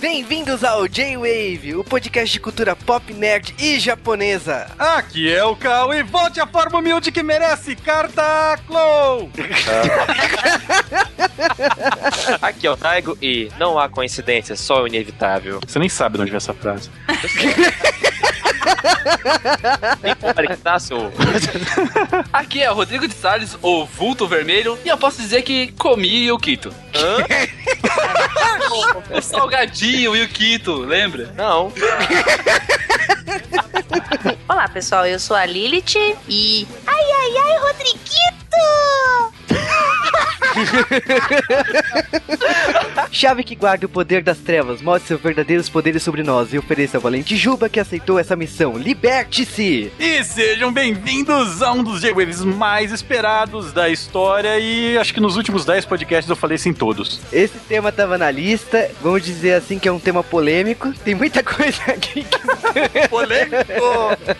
Bem-vindos ao J-Wave, o podcast de cultura pop, nerd e japonesa. Aqui é o Cal e volte a forma humilde que merece, Carta Clow! Aqui é o Taigo e não há coincidência, só o inevitável. Você nem sabe de onde vem essa frase. Nem pare que tá, seu... Aqui é o Rodrigo de Salles, o vulto vermelho, e eu posso dizer que comi o Kito. o salgadinho e o Kito, lembra? Não. Olá, pessoal, eu sou a Lilith e. Ai, ai, ai, Rodriguito! Chave que guarda o poder das trevas, mostre seus verdadeiros poderes sobre nós e ofereça ao valente Juba que aceitou essa missão. Liberte-se! E sejam bem-vindos a um dos J-Waves mais esperados da história e acho que nos últimos 10 podcasts eu falei isso em todos. Esse tema tava na lista, vamos dizer assim que é um tema polêmico, tem muita coisa aqui que... Polêmico!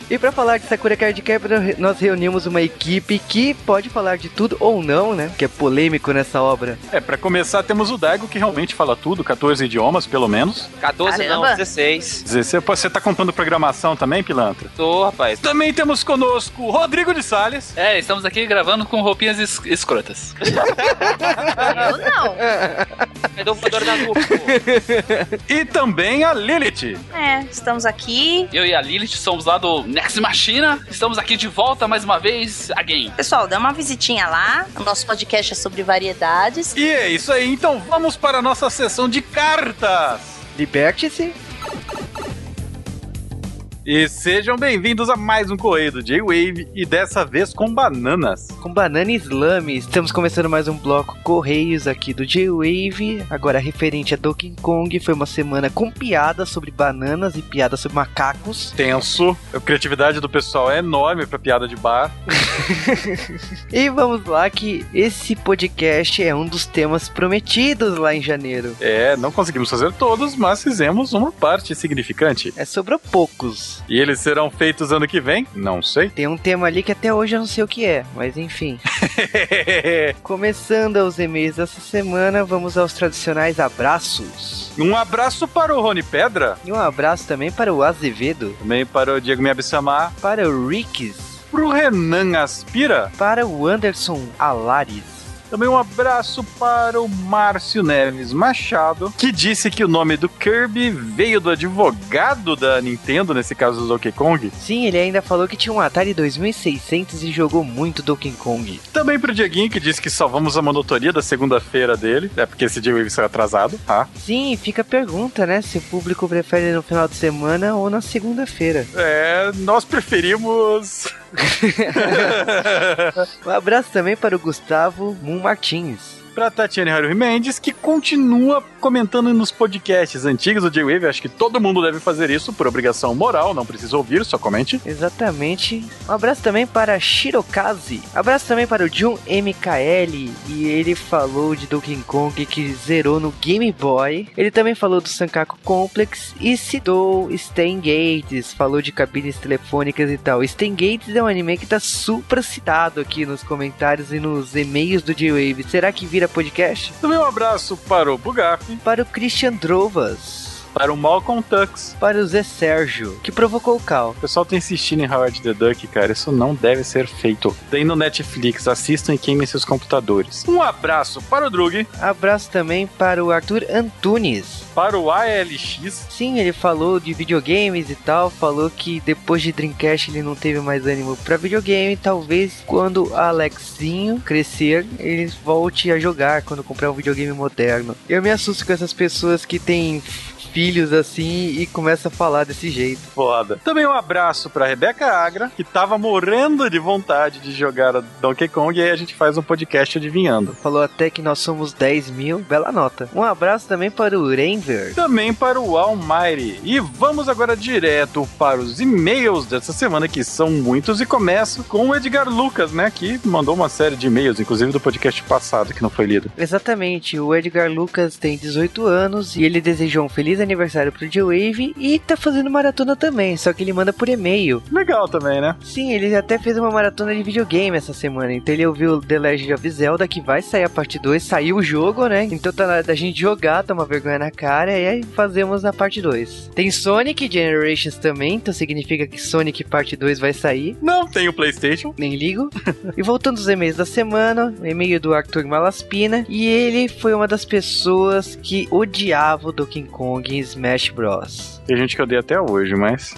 E pra falar de Sakura Card Captor, nós reunimos uma equipe que pode falar de tudo ou não, né? Que é polêmico nessa obra. É, pra começar temos o Daigo que realmente fala tudo, 14 idiomas pelo menos. 14 não, Caramba. 16. 16. Pô, Você tá comprando programação também, Pilantra? Tô, rapaz. Também temos conosco o Rodrigo de Salles. É, estamos aqui gravando com roupinhas es- escrotas. Eu não. Voador da? E também a Lilith. É, estamos aqui. Eu e a Lilith somos lá do Next Machina. Estamos aqui de volta mais uma vez, again. Pessoal, dá uma visitinha lá. O nosso podcast é sobre variedades. E é isso aí, então vamos para a nossa sessão de cartas. Liberte-se! E sejam bem-vindos a mais um Correio do J-Wave e dessa vez com bananas. Com Banana Slame, estamos começando mais um bloco Correios aqui do J-Wave. Agora, referente a Donkey Kong, foi uma semana com piadas sobre bananas e piadas sobre macacos. Tenso, a criatividade do pessoal é enorme pra piada de bar. E vamos lá que esse podcast é um dos temas prometidos lá em janeiro. É, não conseguimos fazer todos, mas fizemos uma parte significante. É sobre poucos. E eles serão feitos ano que vem? Não sei. Tem um tema ali que até hoje eu não sei o que é, mas enfim. Começando os e-mails dessa semana, vamos aos tradicionais abraços. um abraço para o Rony Pedra, E um abraço também para o Azevedo, também para o Diego Miyabisamar, para o Ricks, para o Renan Aspira, para o Anderson Alares. Também um abraço para o Márcio Neves Machado, que disse que o nome do Kirby veio do advogado da Nintendo, nesse caso do Donkey Kong. Sim, ele ainda falou que tinha um Atari 2600 e jogou muito Donkey Kong. Também pro Dieguinho, que disse que salvamos a monotonia da segunda-feira dele. É porque esse dia Wave saiu atrasado, tá? Sim, fica a pergunta, né? Se o público prefere no final de semana ou na segunda-feira. É, nós preferimos. Um abraço também para o Gustavo Moon Martins. Pra Tatiane Haruhi Mendes, que continua comentando nos podcasts antigos do J-Wave. Acho que todo mundo deve fazer isso por obrigação moral, não precisa ouvir, só comente. Exatamente. Um abraço também para Shirokaze. Abraço também para o Jun MKL. E ele falou de Donkey Kong que zerou no Game Boy. Ele também falou do Sankaku Complex e citou Stan Gates. Falou de cabines telefônicas e tal. Stan Gates é um anime que tá super citado aqui nos comentários e nos e-mails do J-Wave. Será que vira podcast? Também um abraço para o Bugaf, Para o Christian Drovas. Para o Malcolm Tux. Para o Zé Sérgio, que provocou o Cal. O pessoal tá insistindo em Howard the Duck, cara. Isso não deve ser feito. Tem no Netflix, assistam e queimem seus computadores. Um abraço para o Drug, Abraço também para o Arthur Antunes. para o ALX, Sim, ele falou de videogames e tal, falou que depois de Dreamcast ele não teve mais ânimo pra videogame, talvez quando Alexinho crescer, ele volte a jogar quando comprar um videogame moderno. Eu me assusto com essas pessoas que têm filhos assim e começa a falar desse jeito. foda. Também um abraço pra Rebeca Agra, que tava morrendo de vontade de jogar Donkey Kong, e aí a gente faz um podcast adivinhando. Falou até que nós somos 10 mil, bela nota. Um abraço também para o Renver. Também para o Almighty. E vamos agora direto para os e-mails dessa semana, que são muitos, e começo com o Edgar Lucas, né, que mandou uma série de e-mails, inclusive do podcast passado, que não foi lido. Exatamente, o Edgar Lucas tem 18 anos e ele desejou um feliz aniversário pro J-Wave e tá fazendo maratona também, só que ele manda por e-mail. Legal também, né? Sim, ele até fez uma maratona de videogame essa semana, então ele ouviu The Legend of Zelda, que vai sair a parte 2, saiu o jogo, né? Então tá na hora da gente jogar, tomar vergonha na cara e aí fazemos a parte 2. Tem Sonic Generations também, então significa que Sonic parte 2 vai sair. Não tem o PlayStation. Nem ligo. e voltando aos e-mails da semana, o e-mail do Arthur Malaspina. E ele foi uma das pessoas que odiava o Donkey Kong em Smash Bros. Tem gente que odeia até hoje, mas.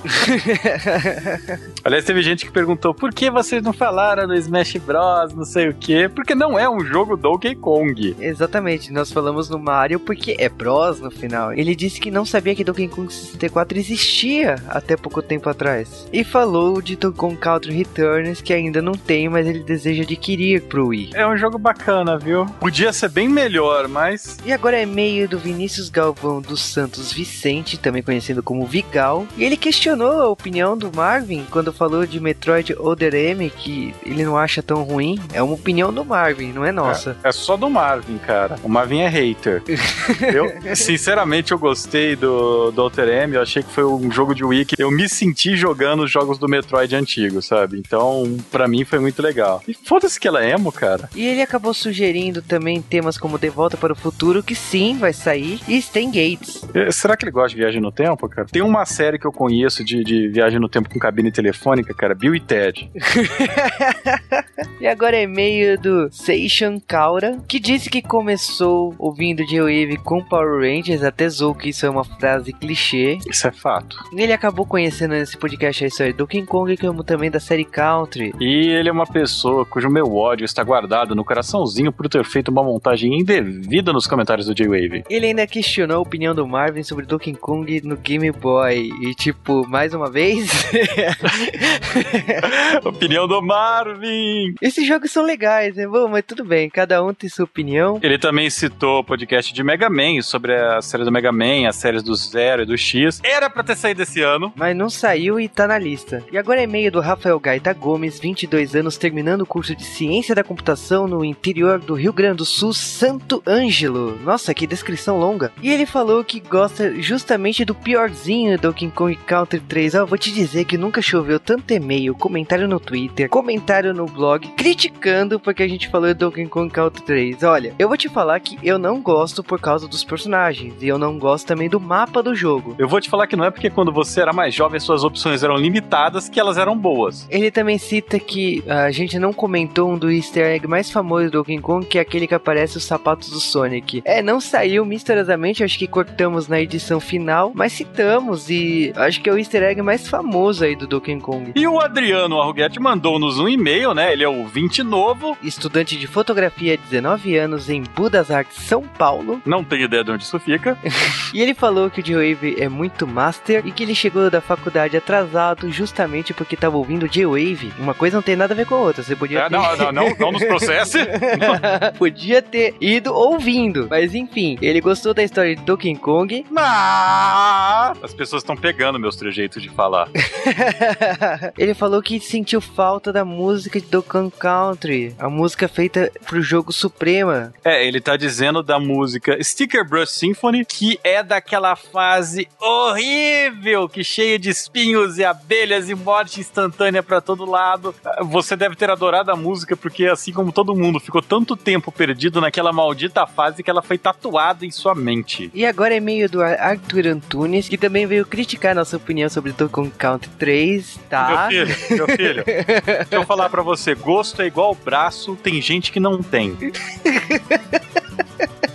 Aliás, teve gente que perguntou por que vocês não falaram do Smash Bros, não sei o quê. Porque não é um jogo Donkey Kong. Exatamente, nós falamos no Mario porque é Bros no final. Ele disse que não sabia que Donkey Kong 64 existia até pouco tempo atrás. E falou de Donkey Kong Country Returns que ainda não tem, mas ele deseja adquirir pro Wii. É um jogo bacana, viu? Podia ser bem melhor, mas. E agora é e-mail do Vinícius Galvão dos Santos Vicente, também conhecido como Vigal. E ele questionou a opinião do Marvin quando falou de Metroid Other M, que ele não acha tão ruim. É uma opinião do Marvin, não é nossa. É, é só do Marvin, cara. O Marvin é hater. eu, sinceramente, eu gostei do, do Outer M. Eu achei que foi um jogo de Wii que eu me senti jogando os jogos do Metroid antigo, sabe? Então, pra mim foi muito legal. E foda-se que ela é emo, cara. E ele acabou sugerindo também temas como De Volta para o Futuro, que sim, vai sair, e Stan Gates. Será que ele gosta de viagem no tempo, cara? Tem uma série que eu conheço de, de viagem no tempo com cabine telefônica, cara, Bill e Ted. e agora é e-mail do Seishan Kaura, que disse que começou ouvindo J-Wave com Power Rangers, até zoou que isso é uma frase clichê. Isso é fato. E ele acabou conhecendo nesse podcast a história do King Kong, como também da série Country. E ele é uma pessoa cujo meu ódio está guardado no coraçãozinho por ter feito uma montagem indevida nos comentários do J-Wave. Ele ainda questionou a opinião do Marvin sobre Donkey Kong no Game Boy. E, tipo, mais uma vez. opinião do Marvin! Esses jogos são legais, né? Bom, mas tudo bem, cada um tem sua opinião. Ele também citou o podcast de Mega Man sobre a série do Mega Man, as séries do Zero e do X. Era pra ter saído esse ano. Mas não saiu e tá na lista. E agora é e-mail do Rafael Gaita Gomes, 22 anos, terminando o curso de Ciência da Computação no interior do Rio Grande do Sul, Santo Ângelo. Nossa, que descrição longa. E ele falou que gosta justamente do piorzinho do Donkey Kong Country 3. Ó, eu vou te dizer que nunca choveu tanto e-mail, comentário no Twitter, comentário no blog, criticando porque a gente falou de Donkey Kong Country 3. Olha, eu vou te falar que eu não gosto por causa dos personagens e eu não gosto também do mapa do jogo. Eu vou te falar que não é porque quando você era mais jovem suas opções eram limitadas que elas eram boas. Ele também cita que a gente não comentou um do easter egg mais famoso do Donkey Kong, que é aquele que aparece os sapatos do Sonic. É, não saiu misteriosamente, acho que cortamos na edição final, mas citamos e acho que é o easter egg mais famoso aí do Donkey Kong. E o Adriano Arruguete mandou-nos um e-mail, né? Ele é ouvinte novo. Estudante de fotografia, 19 anos, em Budas Artes, São Paulo. Não tenho ideia de onde isso fica. e ele falou que o J-Wave é muito master e que ele chegou da faculdade atrasado justamente porque tava ouvindo J-Wave. Uma coisa não tem nada a ver com a outra. Você podia É, ter... não, não, não, não nos processe. podia ter ido ouvindo. Mas enfim, ele gostou da história de Donkey Kong. Mas as pessoas estão pegando meus trejeitos de falar. ele falou que sentiu falta da música de Donkey Kong Country, a música feita pro jogo Suprema. É, ele tá dizendo da música Sticker Brush Symphony, que é daquela fase horrível, que cheia de espinhos e abelhas e morte instantânea para todo lado. Você deve ter adorado a música porque assim como todo mundo ficou tanto tempo perdido naquela maldita fase que ela foi tatuada em sua mente. E agora é meio do Arthur Antunes, que também veio criticar nossa opinião sobre Donkey Kong Country 3, tá? Meu filho, meu filho, deixa eu falar pra você, gosto é igual braço, tem gente que não tem.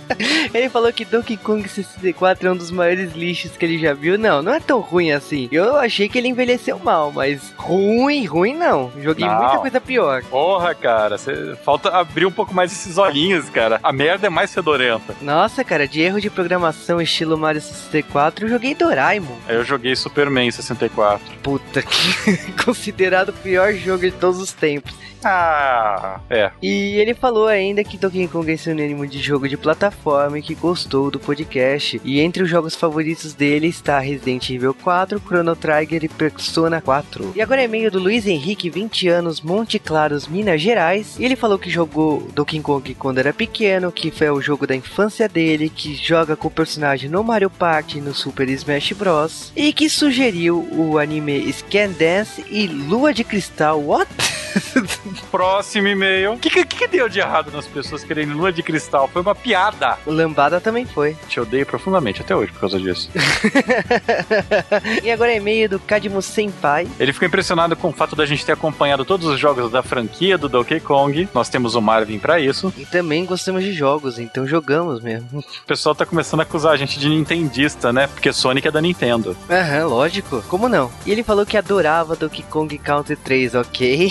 Ele falou que Donkey Kong 64 é um dos maiores lixos que ele já viu. Não, não é tão ruim assim. Eu achei que ele envelheceu mal, mas ruim, ruim não. Joguei Não. muita coisa pior. Porra, cara, cê- falta abrir um pouco mais esses olhinhos, cara. A merda é mais fedorenta. Nossa, cara, de erro de programação estilo Mario 64, eu joguei Doraemon. Eu joguei Superman 64. Puta que considerado o pior jogo de todos os tempos. Ah, é. E ele falou ainda que Donkey Kong é sinônimo de jogo de plataforma nome que gostou do podcast. E entre os jogos favoritos dele está Resident Evil 4, Chrono Trigger e Persona 4. E agora é e-mail do Luiz Henrique, 20 anos, Monte Claros, Minas Gerais. E ele falou que jogou Donkey Kong quando era pequeno, que foi o jogo da infância dele, que joga com o personagem no Mario Party e no Super Smash Bros. E que sugeriu o anime Scan Dance e Lua de Cristal. What? Próximo e-mail. O que, que, que deu de errado nas pessoas querendo lua de cristal? Foi uma piada. O Lambada também foi. Te odeio profundamente até hoje por causa disso. e agora é e-mail do Cadmo Senpai. Ele ficou impressionado com o fato da gente ter acompanhado todos os jogos da franquia do Donkey Kong. Nós temos o Marvin para isso. E também gostamos de jogos, então jogamos mesmo. O pessoal tá começando a acusar a gente de nintendista, né? Porque Sonic é da Nintendo. Aham, lógico. Como não? E ele falou que adorava Donkey Kong Country 3, ok?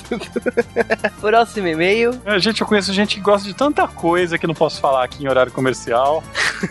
Próximo e-mail. É, gente, eu conheço gente que gosta de tanta coisa que não posso falar aqui em horário comercial.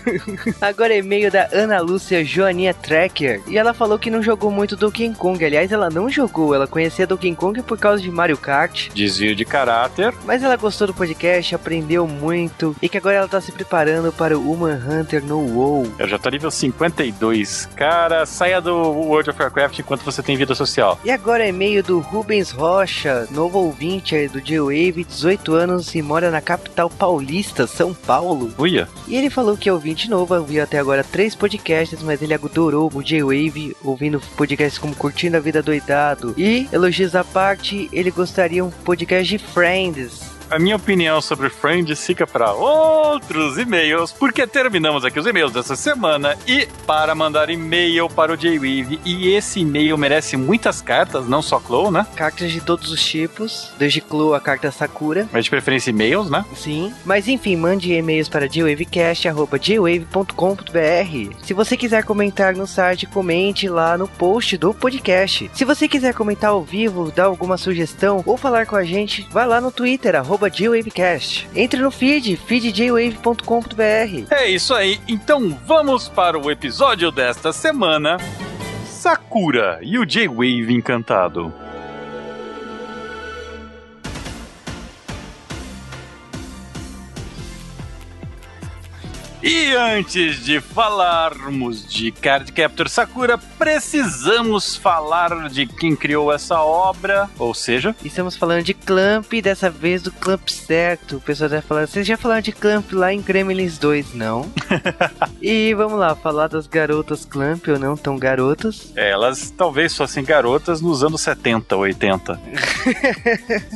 Agora é e-mail da Ana Lúcia Joaninha Tracker. E ela falou que não jogou muito Donkey Kong. Aliás, ela não jogou. Ela conhecia Donkey Kong por causa de Mario Kart. Desvio de caráter. Mas ela gostou do podcast, aprendeu muito. E que agora ela tá se preparando para o Human Hunter no WoW. Eu já tô nível 52. Cara, saia do World of Warcraft enquanto você tem vida social. E agora é e-mail do Rubens Rocha, novo ouvinte do J-Wave, 18 anos e mora na capital paulista, São Paulo. Uia. E ele falou que é ouvinte novo, ouviu até agora três podcasts, mas ele adorou o J-Wave, ouvindo podcasts como Curtindo a Vida Doidado. E, elogios à parte, ele gostaria um podcast de Friends. A minha opinião sobre Friends fica para outros e-mails, porque terminamos aqui os e-mails dessa semana e para mandar e-mail para o J-Weave. E esse e-mail merece muitas cartas, não só Clow, né? Cartas de todos os tipos, desde Clow a carta Sakura. Mas de preferência e-mails, né? Sim. Mas enfim, mande e-mails para jwavecast.jwave.com.br. Se você quiser comentar no site, comente lá no post do podcast. Se você quiser comentar ao vivo, dar alguma sugestão ou falar com a gente, vai lá no Twitter, arroba JWavecast. Entre no feed, feedjwave.com.br. É isso aí, então vamos para o episódio desta semana: Sakura e o J-Wave encantado. E antes de falarmos de Card Captor Sakura, precisamos falar de quem criou essa obra, ou seja, Estamos falando de Clamp, dessa vez do Clamp certo. O pessoal vai falar, vocês já falaram de Clamp lá em Gremlins 2, não? e vamos lá, falar das garotas Clamp ou não tão garotas. elas talvez fossem garotas nos anos 70, 80.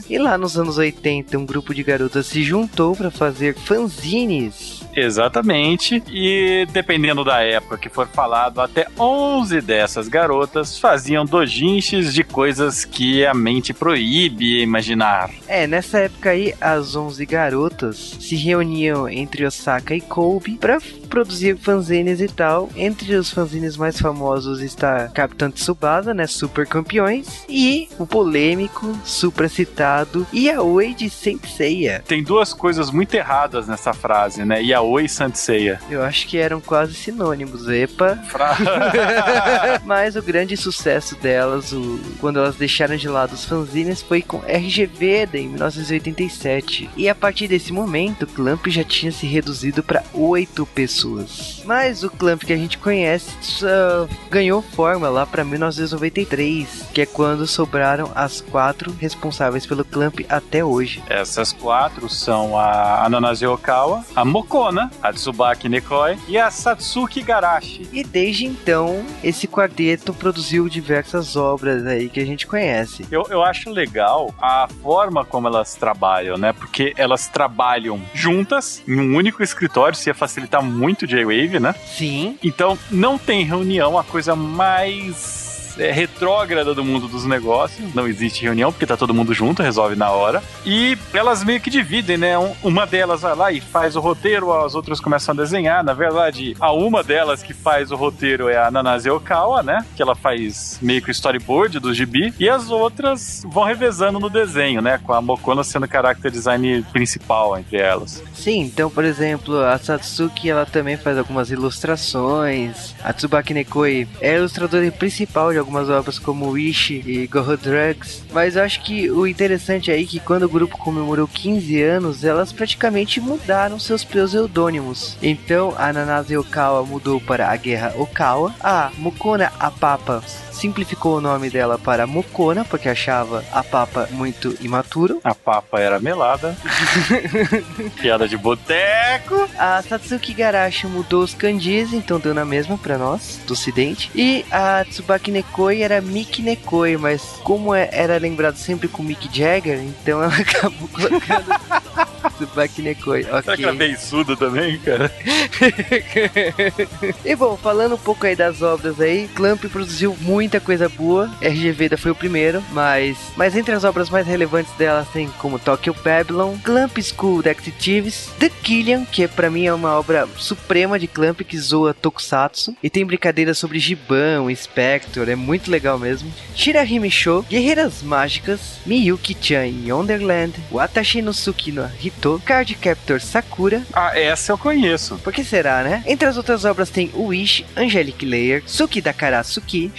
E lá nos anos 80, um grupo de garotas se juntou para fazer fanzines. Exatamente, e dependendo da época que for falado, até 11 dessas garotas faziam dojinshis de coisas que a mente proíbe imaginar. É, nessa época aí, as 11 garotas se reuniam entre Osaka e Kobe para produzir fanzines e tal. Entre os fanzines mais famosos está Capitão Tsubasa, né, Super Campeões, e o polêmico, super citado Yaoi de Senseiya. Tem duas coisas muito erradas nessa frase, né? Yaoi e Sanseia. Eu acho que eram quase sinônimos, epa. Fra... Mas o grande sucesso delas, o- quando elas deixaram de lado os fanzines, foi com RGV em 1987. E a partir desse momento, o Clamp já tinha se reduzido para oito pessoas. Mas o Clamp que a gente conhece só ganhou forma lá para 1993, que é quando sobraram as quatro responsáveis pelo Clamp até hoje. Essas quatro são a Ananase Okawa, a Mokona, a Tsubaki Nekoi e a Satsuki Garashi. E desde então, esse quarteto produziu diversas obras aí que a gente conhece. Eu, eu acho legal a forma como elas trabalham, né? Porque elas trabalham juntas em um único escritório, isso ia facilitar muito o J-Wave, né? Sim, Então não tem reunião, a coisa mais é, retrógrada do mundo dos negócios. Não existe reunião, porque tá todo mundo junto, resolve na hora. E elas meio que dividem, né? Um- uma delas vai lá e faz o roteiro, as outras começam a desenhar. Na verdade, a uma delas que faz o roteiro é a Nanase Okawa, né? Que ela faz meio que o storyboard do gibi. E as outras vão revezando no desenho, né? Com a Mokona sendo o character design principal entre elas. Sim, então, por exemplo, a Satsuki ela também faz algumas ilustrações. A Tsubaki Nekoi é a ilustradora principal de algumas obras como Wish e Go Drugs, mas eu acho que o interessante aí é que quando o grupo comemorou 15 anos, elas praticamente mudaram seus pseudônimos. Então a Nanase Okawa mudou para a Guerra Okawa, a Mukona Apapa simplificou o nome dela para Mukona, porque achava a Papa muito imaturo. A papa era melada. Piada de boteco. A Satsuki Garashi mudou os kanjis, então deu na mesma pra nós, do ocidente. E a Tsubaki Nekoi era Miki Nekoi, mas como é- era lembrado sempre com Mick Jagger, então ela acabou colocando Tsubaki Nekoi. Será que era beiçudo também, cara? E bom, falando um pouco aí das obras aí, Clamp produziu muita coisa boa. RG Veda foi o primeiro, mas mas entre as obras mais relevantes delas tem como Tokyo Babylon, Clamp School Detectives, The Killian, que pra mim é uma obra suprema de Clamp que zoa Tokusatsu e tem brincadeiras sobre Giban, Spectre, é muito legal mesmo. Shirahime Show, Guerreiras Mágicas, Miyuki-chan em Wonderland, Watashi no Suki no Hito, Card Captor Sakura, Ah, essa eu conheço. por que será, né? Entre as outras obras tem Wish, Angelic Layer, Suki Dakara Suki,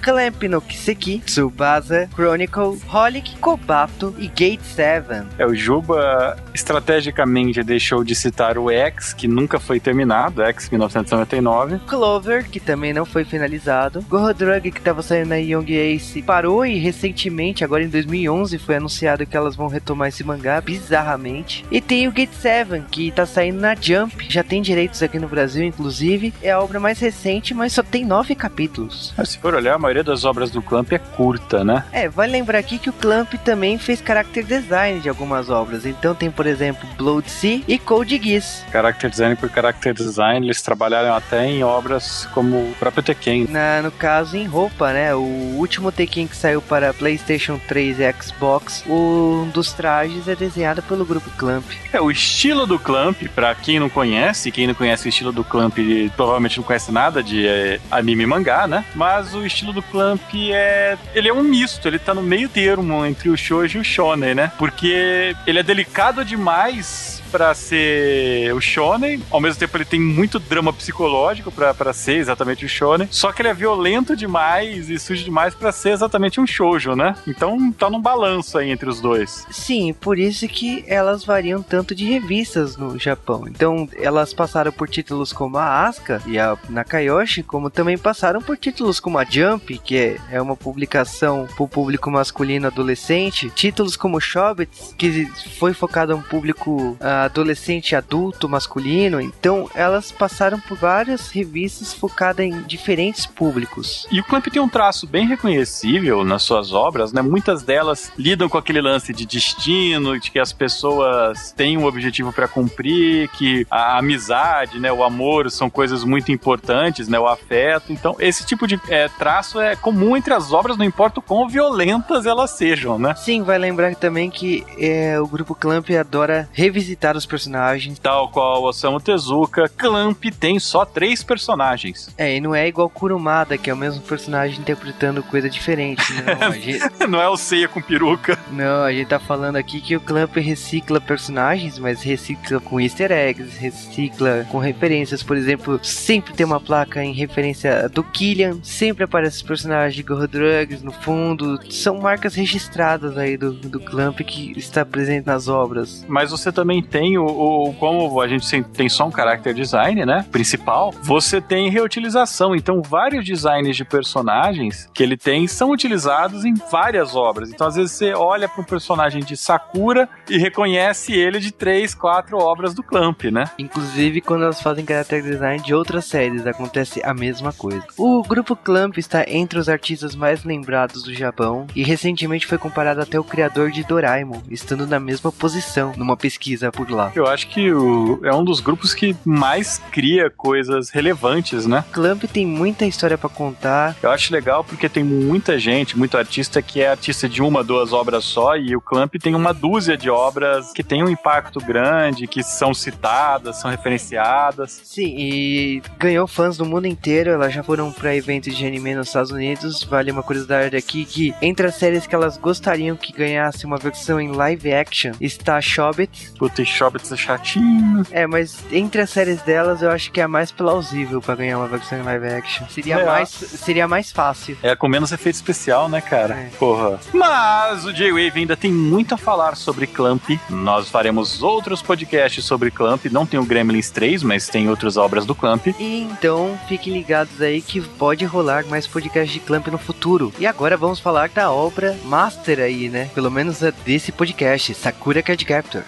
Clamp no Kiseki, Tsubasa, Chronicle, Holic, Kobato e Gate 7. É, o Juba estrategicamente deixou de citar o X, que nunca foi terminado, X 1999. Clover, que também não foi finalizado. Gorodrug, que estava saindo na Young Ace, parou e recentemente, agora em 2011, foi anunciado que elas vão retomar esse mangá, bizarramente. E tem o Gate 7, que tá saindo na Jump, já tem direitos aqui no Brasil, inclusive. É a obra mais recente, mas só tem nove capítulos. Mas se for olhar, a maioria das obras do Clamp é curta, né? É, vale lembrar aqui que o Clamp também fez character design de algumas obras. Então tem, por exemplo, Blood Sea e Code Geass. Character design por character design, eles trabalharam até em obras como o próprio Tekken. Na, no caso, em roupa, né? O último Tekken que saiu para PlayStation 3 e Xbox, um dos trajes é desenhado pelo grupo Clamp. É, o estilo do Clamp, pra quem não conhece, quem não conhece o estilo do Clamp, provavelmente não conhece nada de é, anime e mangá, né? Mas o estilo do Clamp é. Ele é um misto, ele tá no meio termo entre o shoujo e o shonen, né? Porque ele é delicado demais pra ser o shonen, ao mesmo tempo ele tem muito drama psicológico pra ser exatamente o shonen, só que ele é violento demais e sujo demais pra ser exatamente um shoujo, né? Então tá num balanço aí entre os dois. Sim, por isso que elas variam tanto de revistas no Japão. Então, elas passaram por títulos como a Asuka e a Nakayoshi, como também passaram por títulos como a Jump, que é, é uma publicação para o público masculino adolescente, títulos como Shobits, que foi focado a um público ah, adolescente adulto masculino. Então, elas passaram por várias revistas focadas em diferentes públicos. E o Clamp tem um traço bem reconhecível nas suas obras, né? Muitas delas lidam com aquele lance de destino, de que as pessoas têm um objetivo para cumprir, que a amizade, né, o amor são coisas muito importantes, né, o afeto. Então, esse tipo de é, traço é comum entre as obras, não importa o quão violentas elas sejam, né? Sim, vai lembrar também que é, o grupo Clamp adora revisitar os personagens. Tal qual Osamu Tezuka, Clamp tem só três personagens. É, e não é igual Kurumada, que é o mesmo personagem interpretando coisa diferente. Não, a gente, não é o Seiya com peruca. não, a gente tá falando aqui que o Clamp recicla personagens, mas recicla com easter eggs, recicla com referências. Por exemplo, sempre tem uma placa em referência do Killian, sempre aparece os personagens de Go Drugs no fundo. São marcas registradas aí do, do Clamp que está presente nas obras. Mas você também tem o, o- como a gente tem só um character design, né, principal, você tem reutilização. Então vários designs de personagens que ele tem são utilizados em várias obras. Então às vezes você olha para um personagem de Sakura e reconhece ele de três, quatro obras do Clamp, né? Inclusive, quando elas fazem character design de outras séries, acontece a mesma coisa. O grupo Clamp está entre os artistas mais lembrados do Japão e recentemente foi comparado até o criador de Doraemon, estando na mesma posição numa pesquisa por lá. Eu acho que o- é um dos grupos que mais cria coisas relevantes, né? Clamp tem muita história pra contar. Eu acho legal porque tem muita gente, muito artista que é artista de uma, duas obras só, e o Clamp tem uma dúzia de obras que tem um impacto grande, que são citadas, são referenciadas. Sim, e ganhou fãs do mundo inteiro. Elas já foram pra eventos de anime nos Estados Unidos. Vale uma curiosidade aqui que entre as séries que elas gostariam que ganhasse uma versão em live action está Shobit. Puta, Shobits é chatinho. É, mas entre as séries delas eu acho que é a mais plausível pra ganhar uma versão em live action. Seria É. mais seria mais fácil. É com menos efeito especial, né, cara? É. Porra. Mas o J-Wave ainda tem muito a falar sobre Clamp. Nós faremos outros podcasts sobre Clamp. Não tem o Gremlins 3, mas tem outras obras do Clamp. E então fiquem ligados aí que pode rolar mais podcast de Clamp no futuro. E agora vamos falar da obra master aí, né? Pelo menos a desse podcast, Sakura Card Captor.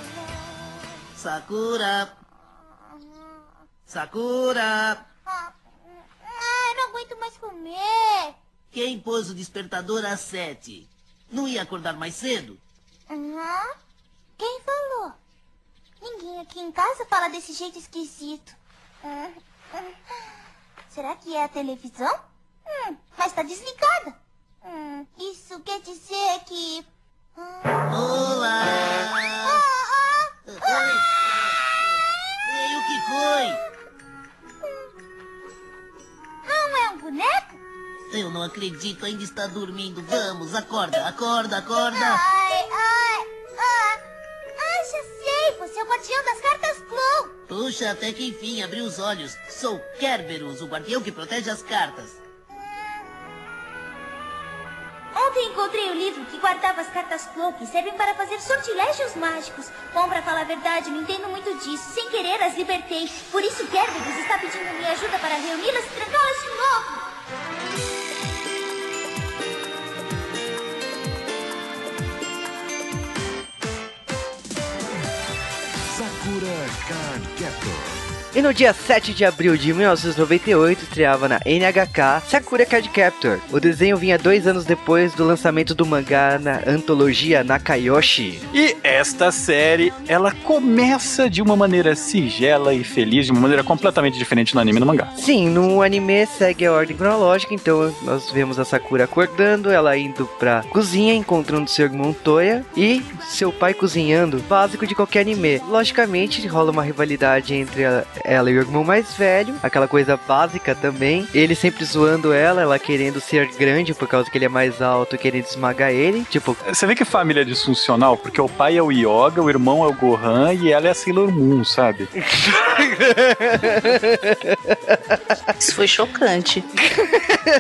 Sakura. Sakura. Ah, não aguento mais comer. Quem pôs o despertador às sete? Não ia acordar mais cedo? Aham. Quem falou? Ninguém aqui em casa fala desse jeito esquisito. Hum, hum. Será que é a televisão? Hum, mas tá desligada. Hum, isso quer dizer que. Hum. Olá! Ah, ah, Oi! Ei, o que foi? não é um boneco? Eu não acredito, ainda está dormindo. Vamos, acorda, acorda, acorda. Ai, ai, ah. Ah, já sei. Você é o guardião das cartas Clow. Puxa, até que enfim abriu os olhos. Sou Kerberos, o guardião que protege as cartas. Ontem encontrei o livro que guardava as cartas Clow que servem para fazer sortilégios mágicos. Bom, pra falar a verdade, não entendo muito disso. Sem querer, as libertei. Por isso, Kerberos está pedindo minha ajuda para reuni-las e trancá-las de novo. Sakura Card Captor. E no dia 7 de abril de 1998 estreava na NHK Sakura Card Captor. O desenho vinha dois anos depois do lançamento do mangá na antologia Nakayoshi. E esta série, ela começa de uma maneira sigela e feliz, de uma maneira completamente diferente no anime e no mangá. Sim, no anime segue a ordem cronológica, então nós vemos a Sakura acordando, ela indo pra cozinha, encontrando seu irmão Toya e seu pai cozinhando, básico de qualquer anime. Logicamente, rola uma rivalidade entre a- ela e o irmão mais velho, aquela coisa básica também. Ele sempre zoando ela, ela querendo ser grande por causa que ele é mais alto, querendo esmagar ele. Tipo, Você vê que família é disfuncional? Porque o pai é o Yoga, o irmão é o Gohan e ela é a Sailor Moon, sabe? Isso foi chocante.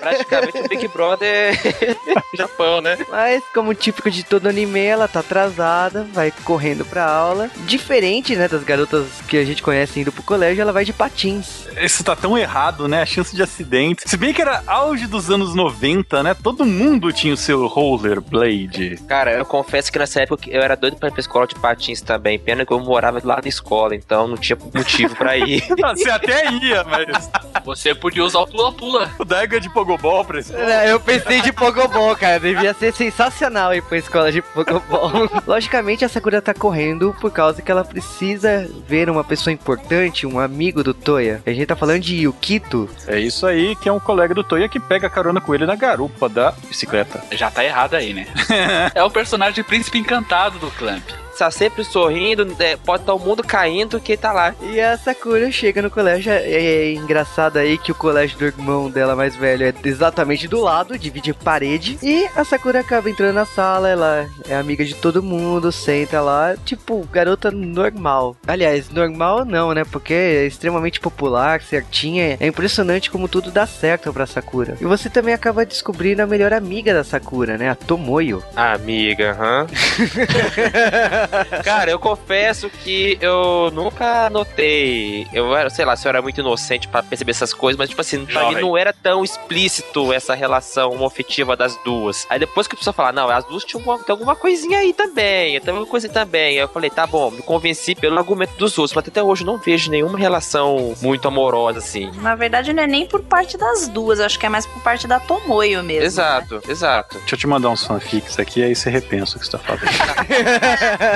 Praticamente o Big Brother Japão, né? Mas, como típico de todo anime, ela tá atrasada, vai correndo pra aula. Diferente, né, das garotas que a gente conhece indo pro colégio, ela vai de patins. Isso tá tão errado, né? A chance de acidente. Se bem que era auge dos anos 90, né? Todo mundo tinha o seu rollerblade. Cara, eu confesso que nessa época eu era doido pra ir pra escola de patins também. Pena que eu morava lá na escola, então não tinha motivo pra ir. Você até ia, mas Você podia usar o pula-pula. o Daigo é de Pogobol pra isso. É, Eu pensei de Pogobol, cara. Devia ser sensacional ir pra escola de Pogobol. Logicamente, a Sakura tá correndo por causa que ela precisa ver uma pessoa importante, um amigo do Toya. A gente tá falando de Yukito. É isso aí, que é um colega do Toya que pega carona com ele na garupa da bicicleta. Já tá errado aí, né? é o personagem príncipe encantado do Clamp. Tá sempre sorrindo, é, pode estar o mundo caindo que ele tá lá. E a Sakura chega no colégio. É, é engraçado aí que o colégio do irmão dela mais velho é exatamente do lado, divide parede. E a Sakura acaba entrando na sala, ela é amiga de todo mundo, senta lá, tipo, garota normal. Aliás, normal não, né? Porque é extremamente popular, certinha. É impressionante como tudo dá certo pra Sakura. E você também acaba descobrindo a melhor amiga da Sakura, né? A Tomoyo. Amiga, aham. Cara, eu confesso que eu nunca notei. Eu era, sei lá, se eu era muito inocente pra perceber essas coisas, mas, tipo assim, pra mim não era tão explícito essa relação homoafetiva das duas. Aí depois que a pessoa falar, não, as duas tinham uma- tem alguma coisinha aí também, tem alguma coisa aí também. Aí eu falei, tá bom, me convenci pelo argumento dos outros, mas até hoje eu não vejo nenhuma relação muito amorosa assim. Na verdade, não é nem por parte das duas, acho que é mais por parte da Tomoyo mesmo. Exato, exato. Deixa eu te mandar uns fanfics aqui, aí você repensa o que você tá falando.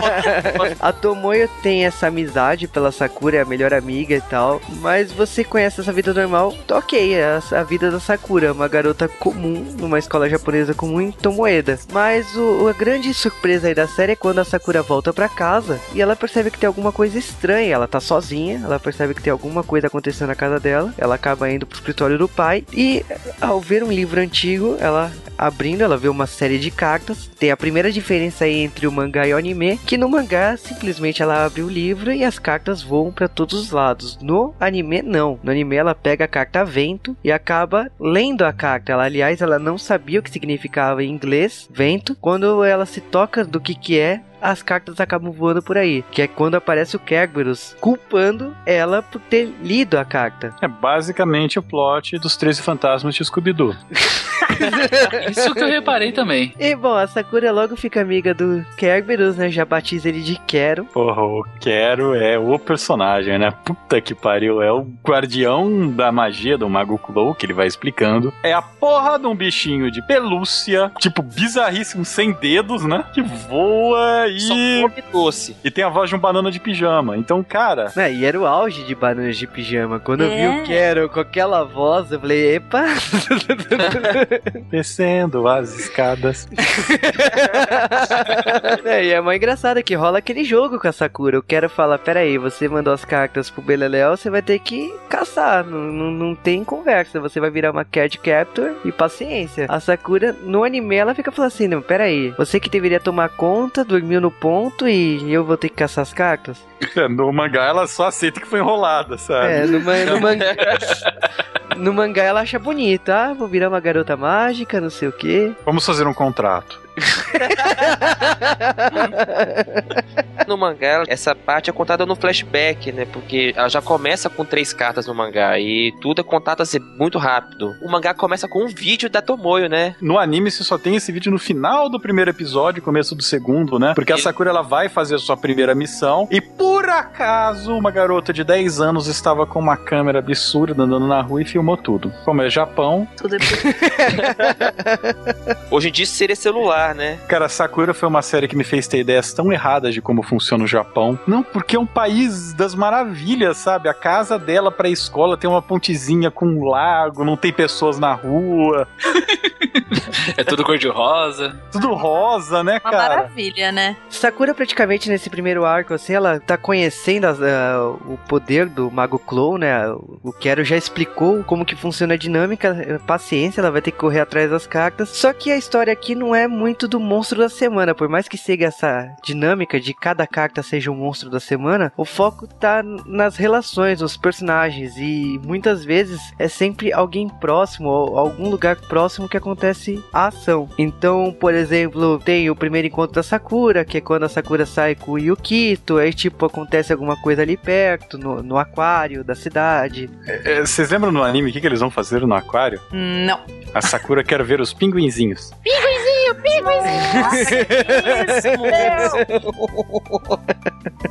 a Tomoyo tem essa amizade pela Sakura, é a melhor amiga e tal, mas você conhece essa vida normal, ok, é a, a vida da Sakura, uma garota comum, numa escola japonesa comum em Tomoeda. Mas o, a grande surpresa aí da série é quando a Sakura volta pra casa e ela percebe que tem alguma coisa estranha, ela tá sozinha, ela percebe que tem alguma coisa acontecendo na casa dela, ela acaba indo pro escritório do pai e ao ver um livro antigo, ela abrindo, ela vê uma série de cartas. Tem a primeira diferença aí entre o mangá e o anime, que no mangá simplesmente ela abre o livro e as cartas voam para todos os lados. No anime não. No anime ela pega a carta vento e acaba lendo a carta. Ela, aliás, ela não sabia o que significava em inglês vento. Quando ela se toca do que que é, as cartas acabam voando por aí. Que é quando aparece o Kerberos culpando ela por ter lido a carta. É basicamente o plot dos 13 fantasmas de Scooby-Doo. Isso que eu reparei também. E bom, a Sakura logo fica amiga do Kerberos, né? Já batiza ele de Quero. Porra, o Quero é o personagem, né? Puta que pariu. É o guardião da magia do Mago Clow, que ele vai explicando. É a porra de um bichinho de pelúcia, tipo bizarríssimo, sem dedos, né? Que voa Só e. come doce. E tem a voz de um banana de pijama. Então, cara. É, e era o auge de bananas de pijama. Quando eu vi É. o Quero com aquela voz, eu falei, epa! Descendo as escadas. é, e é mó engraçado que rola aquele jogo com a Sakura. O Quero fala, peraí, você mandou as cartas pro Beleléu, você vai ter que caçar. Não, não, não tem conversa. Você vai virar uma Cat Captor e paciência. A Sakura, no anime, ela fica falando assim, não, peraí. Você que deveria tomar conta, dormiu no ponto e eu vou ter que caçar as cartas? No mangá ela só aceita que foi enrolada, sabe? É, no, no mangá... No mangá ela acha bonita, ah, vou virar uma garota mágica, não sei o quê. Vamos fazer um contrato. No mangá, essa parte é contada no flashback, né? Porque ela já começa com três cartas no mangá e tudo é contado assim muito rápido. O mangá começa com um vídeo da Tomoyo, né? No anime você só tem esse vídeo no final do primeiro episódio, começo do segundo, né? Porque a Sakura ela vai fazer a sua primeira missão e por acaso uma garota de 10 anos estava com uma câmera absurda andando na rua e filmou tudo. Como é Japão, Tudo é Hoje em dia seria celular, né? Cara, Sakura foi uma série que me fez ter ideias tão erradas de como funciona o Japão. Não, porque é um país das maravilhas, sabe? A casa dela pra escola tem uma pontezinha com um lago, não tem pessoas na rua, É tudo cor-de-rosa. tudo rosa, né, uma cara? maravilha, né? Sakura praticamente nesse primeiro arco, assim, ela tá conhecendo as- ah, o poder do Mago Clow, né? O Quero já explicou como que funciona a dinâmica, paciência, ela vai ter que correr atrás das cartas. Só que a história aqui não é muito do monstro da semana, por mais que siga essa dinâmica de cada carta seja um monstro da semana, o foco tá nas relações, nos personagens e muitas vezes é sempre alguém próximo ou algum lugar próximo que acontece a ação. Então, por exemplo, tem o primeiro encontro da Sakura, que é quando a Sakura sai com o Yukito, aí tipo acontece alguma coisa ali perto, no, no aquário da cidade. É, Vocês lembram no anime o que, que eles vão fazer no aquário? Não. A Sakura quer ver os pinguinzinhos.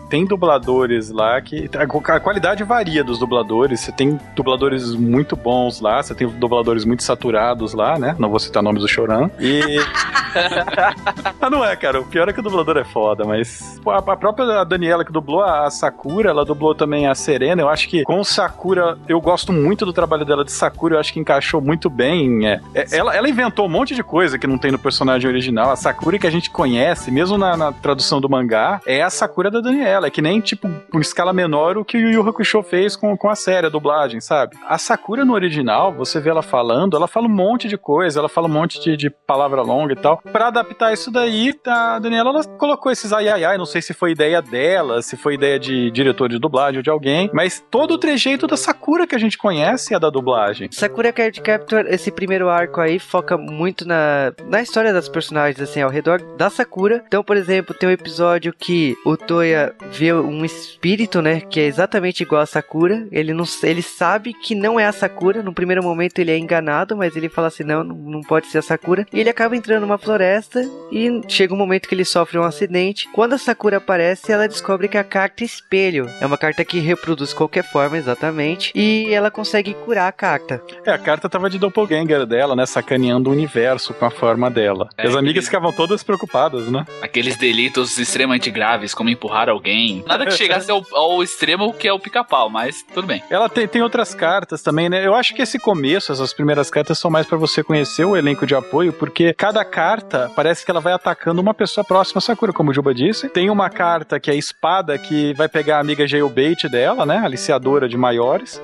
Tem dubladores lá que. A qualidade varia dos dubladores. Você tem dubladores muito bons lá, você tem dubladores muito saturados lá, né? Não vou citar nomes do Choran. E. ah, não é, cara. O pior é que o dublador é foda, mas. pô, A própria Daniela que dublou a Sakura, ela dublou também a Serena. Eu acho que com Sakura, eu gosto muito do trabalho dela de Sakura, eu acho que encaixou muito bem. É, é, ela, ela inventou um monte de coisa que não tem no personagem original. A Sakura que a gente conhece, mesmo na, na tradução do mangá, é a Sakura da Daniela. É que nem, tipo, com escala menor o que o Yu Yu Hakusho fez com, com a série, a dublagem, sabe? A Sakura no original, você vê ela falando, ela fala um monte de coisa, ela fala um monte de, de palavra longa e tal. Pra adaptar isso daí, a Daniela ela colocou esses ai ai ai, não sei se foi ideia dela, se foi ideia de diretor de dublagem ou de alguém, mas todo o trejeito da Sakura que a gente conhece é da dublagem. Sakura Card Captor, esse primeiro arco aí, foca muito na, na história das personagens, assim, ao redor da Sakura. Então, por exemplo, tem um episódio que o Toya vê um espírito, né, que é exatamente igual a Sakura. Ele não, ele sabe que não é a Sakura. No primeiro momento ele é enganado, mas ele fala assim, não, não pode ser a Sakura. E ele acaba entrando numa floresta e chega um momento que ele sofre um acidente. Quando a Sakura aparece, ela descobre que a carta espelho é uma carta que reproduz qualquer forma, exatamente, e ela consegue curar a carta. É, a carta tava de doppelganger dela, né? Sacaneando o universo com a forma dela. É, As amigas aquele- ficavam todas preocupadas, né? Aqueles delitos extremamente graves, como empurrar alguém. Nada que chegasse ao, ao extremo que é o pica-pau, mas tudo bem. Ela tem, tem outras cartas também, né? Eu acho que esse começo, essas primeiras cartas, são mais pra você conhecer o elenco de apoio, porque cada carta parece que ela vai atacando uma pessoa próxima a Sakura, como o Juba disse. Tem uma carta que é a espada, que vai pegar a amiga jailbait dela, né? Aliciadora de maiores.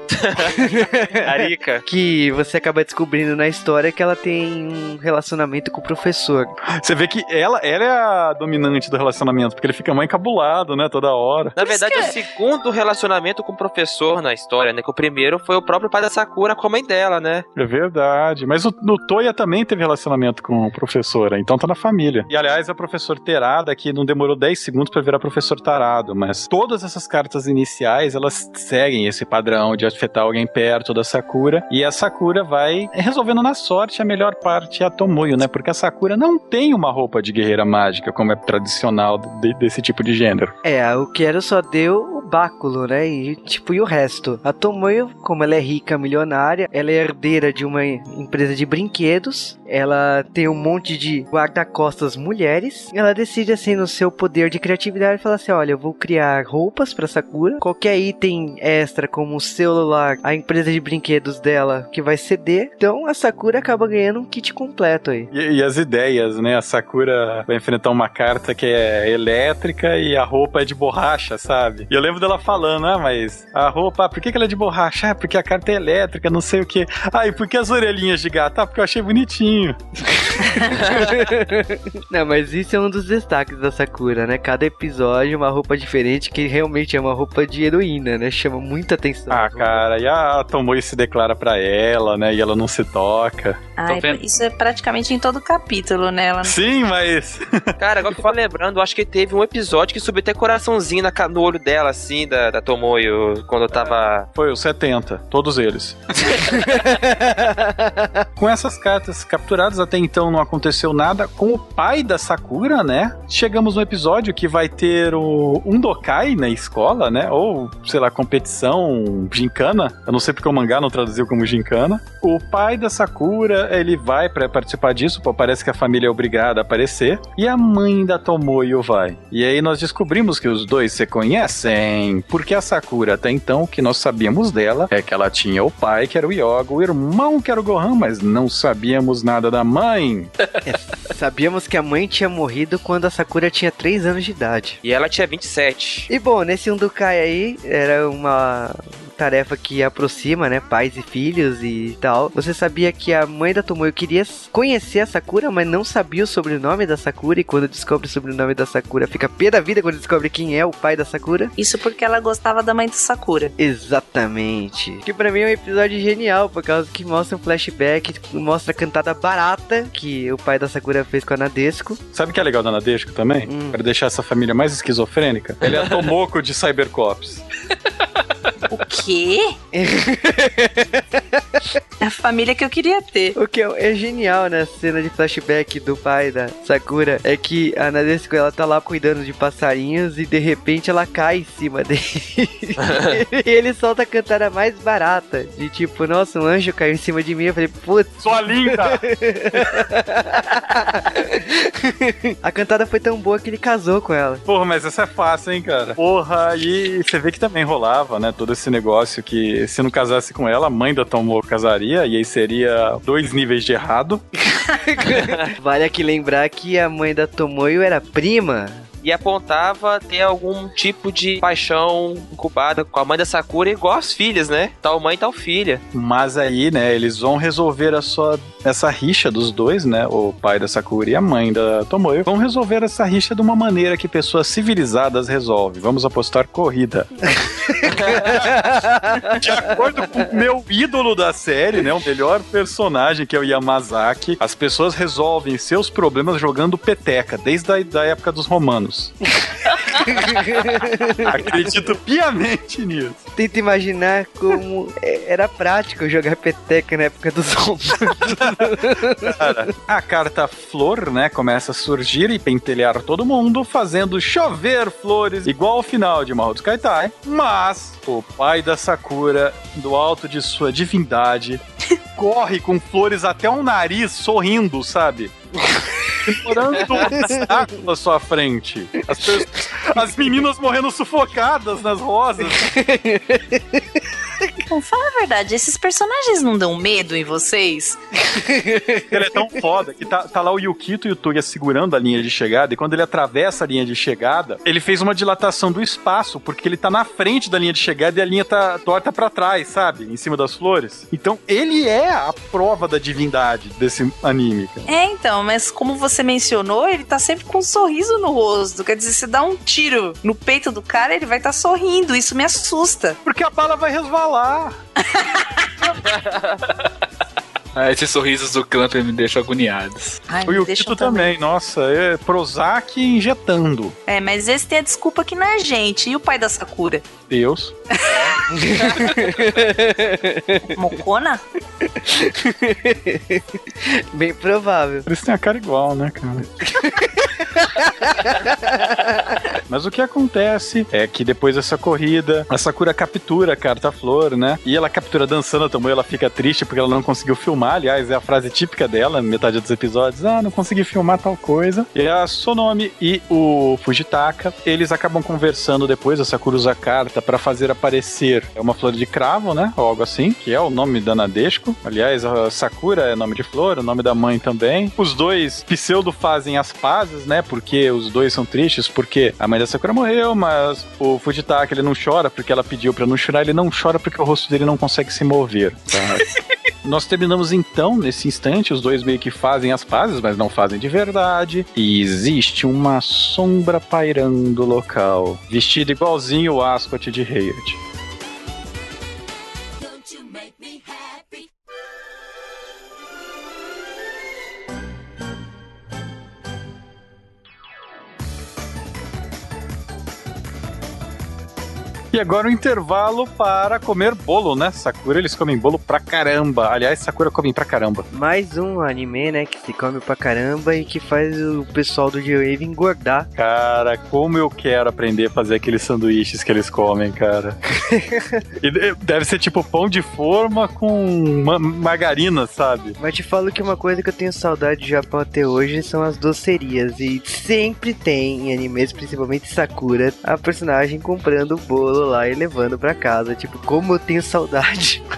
Arica. Que você acaba descobrindo na história que ela tem um relacionamento com o professor. Você vê que ela, ela é a dominante do relacionamento, porque ele fica mais encabulado, né? Toda hora. Na verdade, é o segundo relacionamento com o professor na história, né? Que o primeiro foi o próprio pai da Sakura com a mãe dela, né? É verdade. Mas o, o Toya também teve relacionamento com a professora, então tá na família. E aliás, a professora Terada, que não demorou 10 segundos pra virar professor tarado, mas todas essas cartas iniciais, elas seguem esse padrão de afetar alguém perto da Sakura. E a Sakura vai resolvendo na sorte a melhor parte a Tomoyo, né? Porque a Sakura não tem uma roupa de guerreira mágica, como é tradicional de- desse tipo de gênero. É, o Quero só deu o báculo, né? E tipo, e o resto? A Tomoyo, como ela é rica, milionária, ela é herdeira de uma empresa de brinquedos, ela tem um monte de guarda-costas mulheres, ela decide assim no seu poder de criatividade falar assim, olha, eu vou criar roupas pra Sakura, qualquer item extra como o celular, a empresa de brinquedos dela que vai ceder, então a Sakura acaba ganhando um kit completo aí. E, e as ideias, né? A Sakura vai enfrentar uma carta que é elétrica e a roupa é de borracha, sabe? E eu lembro dela falando, ah, mas a roupa, ah, por que, que ela é de borracha? Ah, porque a carta é elétrica, não sei o que. Ah, e por que as orelhinhas de gato? Ah, porque eu achei bonitinho. Não, mas isso é um dos destaques da Sakura, né? Cada episódio uma roupa diferente que realmente é uma roupa de heroína, né? Chama muita atenção. Ah, cara, e a Tomoe se declara pra ela, né? E ela não se toca. Ai, isso é praticamente em todo capítulo, né? Ela Sim, mas. Cara, agora que eu tô lembrando, acho que teve um episódio que subiu até coraçãozinho na no olho dela, assim, da, da Tomoyo, quando eu tava. Foi os 70, todos eles. com essas cartas capturadas, até então não aconteceu nada. Com o pai da Sakura, né? Chegamos no episódio que vai ter o um Dokai na escola, né? Ou, sei lá, competição, gincana. Eu não sei porque o mangá não traduziu como gincana. O pai da Sakura, ele vai pra participar disso, pô, parece que a família é obrigada a aparecer. E a mãe da Tomoyo vai. E aí nós descobrimos que os dois se conhecem. Porque a Sakura, até então, o que nós sabíamos dela é que ela tinha o pai, que era o Yoga, o irmão, que era o Gohan, mas não sabíamos nada da mãe. Sabíamos que a mãe tinha morrido quando a Sakura tinha 3 anos de idade. E ela tinha 27. E bom, nesse Undukai aí, era uma tarefa que aproxima, né, pais e filhos e tal. Você sabia que a mãe da Tomoyo queria conhecer a Sakura, mas não sabia o sobrenome da Sakura e quando descobre o sobrenome da Sakura, fica pé da vida quando descobre quem é o pai da Sakura? Isso porque ela gostava da mãe do Sakura. Exatamente. Que pra mim é um episódio genial, por causa que mostra um flashback, mostra a cantada barata que o pai da Sakura fez com a Nadesco. Sabe o que é legal da Nadesco também? Hum. Pra deixar essa família mais esquizofrênica? Ele é a Tomoko de Cybercops. O quê? É a família que eu queria ter. O que é, é genial na cena de flashback do pai da Sakura é que a Nadesco ela tá lá cuidando de passarinhos e de repente ela cai em cima dele. e ele solta a cantada mais barata. De tipo, nossa, um anjo caiu em cima de mim. Eu falei, putz, Sua linda! a cantada foi tão boa que ele casou com ela. Porra, mas essa é fácil, hein, cara? Porra, e você vê que também rolava, né? Todo esse negócio que se não casasse com ela, a mãe da Tomoko casaria, e aí seria dois níveis de errado. Vale aqui lembrar que a mãe da Tomoyo era prima. E apontava ter algum tipo de paixão incubada com a mãe da Sakura, igual as filhas, né? Tal mãe, tal filha. Mas aí, né, eles vão resolver a sua essa rixa dos dois, né, o pai da Sakura e a mãe da Tomoyo, vão resolver essa rixa de uma maneira que pessoas civilizadas resolvem. Vamos apostar corrida. de acordo com o meu ídolo da série, né, o melhor personagem que é o Yamazaki, as pessoas resolvem seus problemas jogando peteca, desde a da época dos romanos. Acredito piamente nisso. Tenta imaginar como é- era prático jogar peteca na época dos. Cara, a carta flor, né, começa a surgir e pentelhar todo mundo, fazendo chover flores, igual ao final de Mahou Kaitai. Mas o pai da Sakura, do alto de sua divindade, corre com flores até o nariz, sorrindo, sabe? Ignorando um obstáculo na sua frente. As, pessoas- as meninas morrendo sufocadas nas rosas. Bom, fala a verdade, esses personagens não dão medo em vocês? Ele é tão foda que tá, tá lá o Yukito e o Tuya segurando a linha de chegada, e quando ele atravessa a linha de chegada, ele fez uma dilatação do espaço, porque ele tá na frente da linha de chegada e a linha tá torta pra trás, sabe? Em cima das flores. Então ele é a prova da divindade desse anime, cara. É, então, mas como você mencionou, ele tá sempre com um sorriso no rosto. Quer dizer, você dá um tiro no peito do cara, ele vai estar sorrindo. Isso me assusta. Porque a bala vai resvalar. Ah, esses sorrisos do Clamp me deixam agoniados. Ai, O me Yukito deixam também, nossa, é Prozac injetando. É, mas esse tem a desculpa que não é gente. E o pai da Sakura? Deus. Mocona? Bem provável. Eles têm a cara igual, né, cara? Mas o que acontece é que depois dessa corrida, a Sakura captura a carta flor, né? E ela captura dançando também, ela fica triste porque ela não conseguiu filmar. Aliás, é a frase típica dela, metade dos episódios. Ah, não consegui filmar tal coisa. E a Sonomi e o Fujitaka, eles acabam conversando depois. A Sakura usa a carta pra fazer aparecer é uma flor de cravo, né? Ou algo assim, que é o nome da Nadeshiko. Aliás, a Sakura é nome de flor, o nome da mãe também. Os dois pseudo fazem as pazes, né? Porque os dois são tristes, porque a mãe da Sakura morreu, mas o Fujitaka ele não chora porque ela pediu pra não chorar, ele não chora porque o rosto dele não consegue se mover. Tá? Nós terminamos então, nesse instante, os dois meio que fazem as pazes, mas não fazem de verdade. E existe uma sombra pairando o local, vestido igualzinho o Ascot de Hayard. E agora o intervalo para comer bolo, né? Sakura, eles comem bolo pra caramba. Aliás, Sakura comem pra caramba. Mais um anime, né, que se come pra caramba e que faz o pessoal do J-Wave engordar. Cara, como eu quero aprender a fazer aqueles sanduíches que eles comem, cara. E de- deve ser tipo pão de forma com ma- margarina, sabe? Mas te falo que uma coisa que eu tenho saudade do Japão até hoje são as docerias. E sempre tem em animes, principalmente Sakura, a personagem comprando bolo lá e levando pra casa. Tipo, como eu tenho saudade.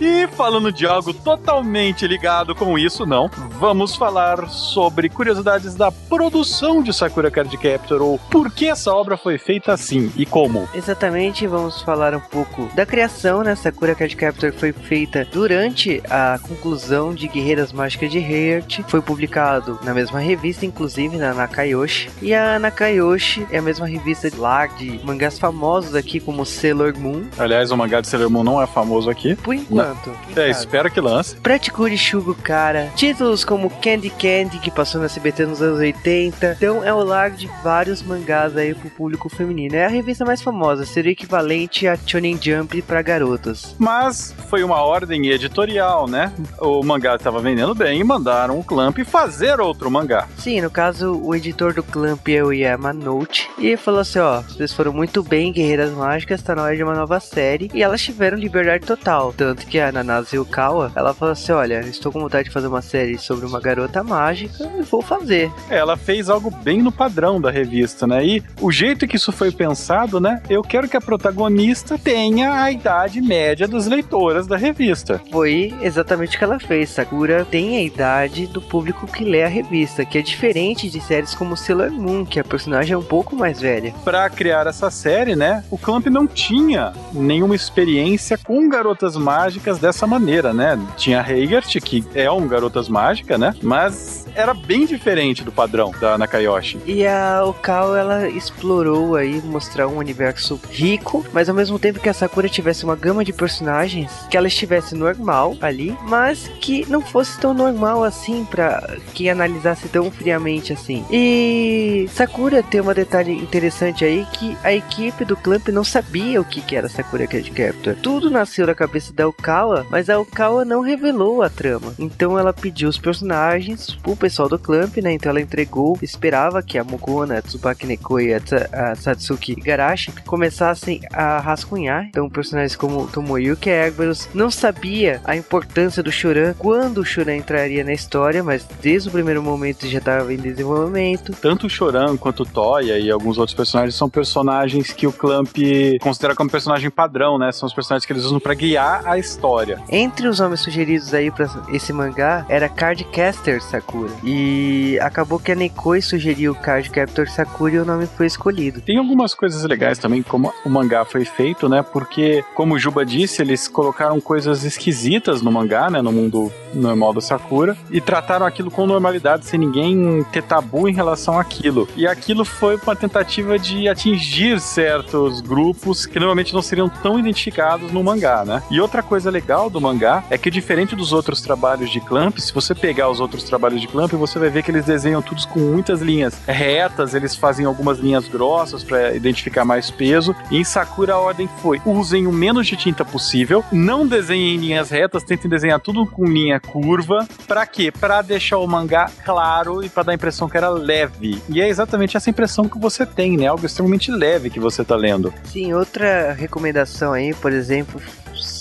E falando de algo totalmente ligado com isso, não, vamos falar sobre curiosidades da produção de Sakura Card Captor, ou por que essa obra foi feita assim e como. Exatamente, vamos falar um pouco da criação, né? Sakura Card Captor foi feita durante a conclusão de Guerreiras Mágicas de Heart. Foi publicado na mesma revista, inclusive na Nakayoshi. E a Nakayoshi é a mesma revista lá de mangás famosos aqui, como Sailor Moon. Aliás, o mangá de Sailor Moon não é famoso aqui. Por enquanto. quem É, espero que lance. Praticure Shugo Cara, títulos como Candy Candy, que passou na CBT nos anos 80. Então é o lar de vários mangás aí pro público feminino. É a revista mais famosa, seria equivalente a Shonen Jump pra garotas. Mas foi uma ordem editorial, né? O mangá estava vendendo bem e mandaram o Clamp fazer outro mangá. Sim, no caso, o editor do Clamp é o Yamanote. E falou assim: ó, vocês foram muito bem, Guerreiras Mágicas, tá na hora de uma nova série. E elas tiveram liberdade total. Tanto que a Nanase Yukawa, ela falou assim: olha, estou com vontade de fazer uma série sobre uma garota mágica e vou fazer. Ela fez algo bem no padrão da revista, né? E o jeito que isso foi pensado, né? Eu quero que a protagonista tenha a idade média das leitoras da revista. Foi exatamente o que ela fez. Sakura tem a idade do público que lê a revista, que é diferente de séries como Sailor Moon, que a personagem é um pouco mais velha. Pra criar essa série, né? O Clamp não tinha nenhuma experiência com garotas mágicas dessa maneira, né? Tinha Heigert, que é um garotas mágica, né? Mas era bem diferente do padrão da Nakayoshi. E a Okao, ela explorou aí, mostrar um universo rico, mas ao mesmo tempo que a Sakura tivesse uma gama de personagens, que ela estivesse normal ali, mas que não fosse tão normal assim para que analisasse tão friamente assim. E Sakura tem um detalhe interessante aí que a equipe do Clamp não sabia o que, que era Sakura Card Captor. Tudo nasceu da cabeça da Okawa, mas a Okawa não revelou a trama. Então ela pediu os personagens pro pessoal do Clamp, né? Então ela entregou, esperava que a Mukuna, a Tsubaki Neko e a, a Satsuki Igarashi começassem a rascunhar. Então personagens como Tomoyuki Egberus não sabia a importância do Shoran, quando o Shoran entraria na história, mas desde o primeiro momento já estava em desenvolvimento. Tanto o Choran quanto o Toya e alguns outros personagens são personagens que o Clamp considera como personagem padrão, né? São os personagens que eles usam pra guiar a história. Entre os nomes sugeridos aí pra esse mangá era Cardcaster Sakura. E acabou que a Nekoi sugeriu Cardcaptor Sakura e o nome foi escolhido. Tem algumas coisas legais também, como o mangá foi feito, né? Porque, como o Juba disse, eles colocaram coisas esquisitas no mangá, né? No mundo normal da Sakura, e trataram aquilo com normalidade, sem ninguém ter tabu em relação àquilo. E aquilo foi uma tentativa de atingir certos grupos que normalmente não seriam tão identificados no mangá, né? E outra coisa legal do mangá é que, diferente dos outros trabalhos de Clamp, se você pegar os outros trabalhos de Clamp, você vai ver que eles desenham todos com muitas linhas retas, eles fazem algumas linhas grossas para identificar mais peso. E em Sakura a ordem foi: usem o menos de tinta possível, não desenhem em linhas retas, tentem desenhar tudo com linha curva. Pra quê? Pra deixar o mangá claro e pra dar a impressão que era leve. E é exatamente essa impressão que você tem, né? Algo extremamente leve que você tá lendo. Sim, outra recomendação aí, por exemplo,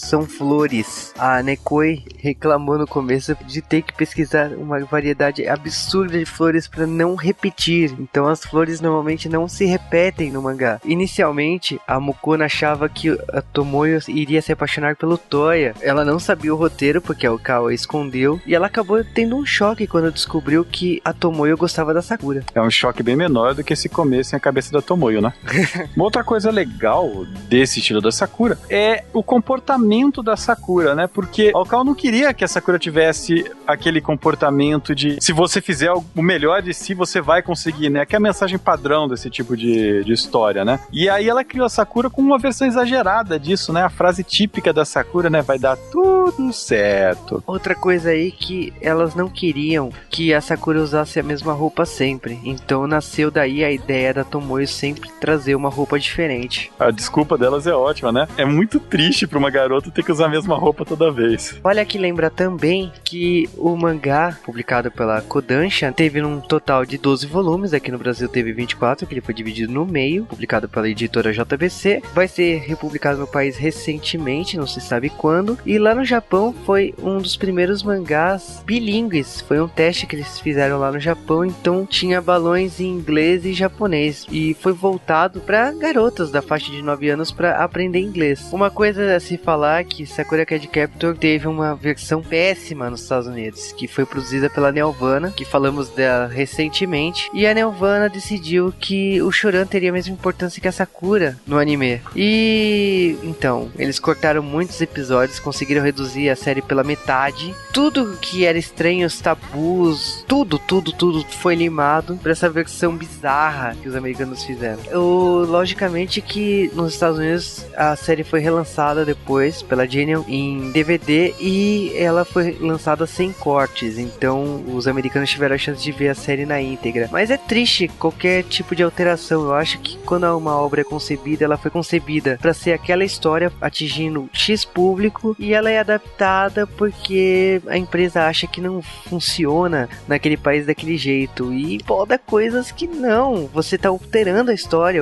são flores. A Nekoi reclamou no começo de ter que pesquisar uma variedade absurda de flores para não repetir. Então as flores normalmente não se repetem no mangá. Inicialmente, a Mukuna achava que a Tomoyo iria se apaixonar pelo Toya. Ela não sabia o roteiro porque a Okawa escondeu e ela acabou tendo um choque quando descobriu que a Tomoyo gostava da Sakura. É um choque bem menor do que se comesse a cabeça da Tomoyo, né? Uma outra coisa legal desse estilo da Sakura é o comportamento da Sakura, né? Porque a Okao não queria que a Sakura tivesse aquele comportamento de se você fizer o melhor de si, você vai conseguir, né? Que é a mensagem padrão desse tipo de, de história, né? E aí ela criou a Sakura com uma versão exagerada disso, né? A frase típica da Sakura, né? Vai dar tudo certo. Outra coisa aí que elas não queriam que a Sakura usasse a mesma roupa sempre. Então nasceu daí a ideia da Tomoyo sempre trazer uma roupa diferente. A desculpa delas é ótima, né? É muito triste pra uma garota ter que usar a mesma roupa toda vez. Olha que lembra também que o mangá publicado pela Kodansha teve um total de 12 volumes, aqui no Brasil teve 24, que ele foi dividido no meio, publicado pela editora JBC. Vai ser republicado no país recentemente, não se sabe quando. E lá no Japão foi um dos primeiros mangás bilíngues. Foi um teste que eles fizeram lá no Japão, então tinha balões em inglês e japonês e foi voltado para garotas da faixa de 9 anos para aprender inglês. Uma coisa a se falar é que Sakura Card Captor teve uma versão péssima nos Estados Unidos, que foi produzida pela Nelvana, que falamos dela recentemente, e a Nelvana decidiu que o Shoran teria a mesma importância que a Sakura no anime. E então, eles cortaram muitos episódios, conseguiram reduzir a série pela metade. Tudo que era estranho, os tabus, tudo, tudo, tudo foi limado para essa versão bizarra que os americanos fizeram. Eu, logicamente que nos Estados Unidos a série foi relançada depois pela Genial em DVD e ela foi lançada sem cortes, então os americanos tiveram a chance de ver a série na íntegra. Mas é triste qualquer tipo de alteração. Eu acho que quando uma obra é concebida, ela foi concebida para ser aquela história atingindo X público e ela é adaptada porque a empresa acha que não funciona naquele país daquele jeito e poda coisas que não. Você tá alterando a história,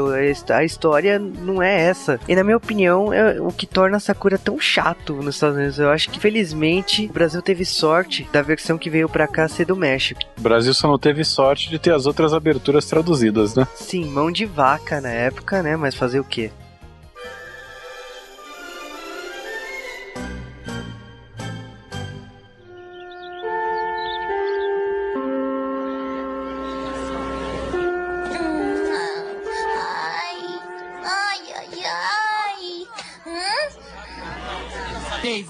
a história não é essa. E na minha opinião, é o que torna Sakura tão chato nos Estados Unidos. Eu acho que felizmente o Brasil teve sorte da versão que veio pra cá ser do México. O Brasil só não teve sorte de ter as outras aberturas traduzidas, né? Sim, mão de vaca na época, né? Mas fazer o quê?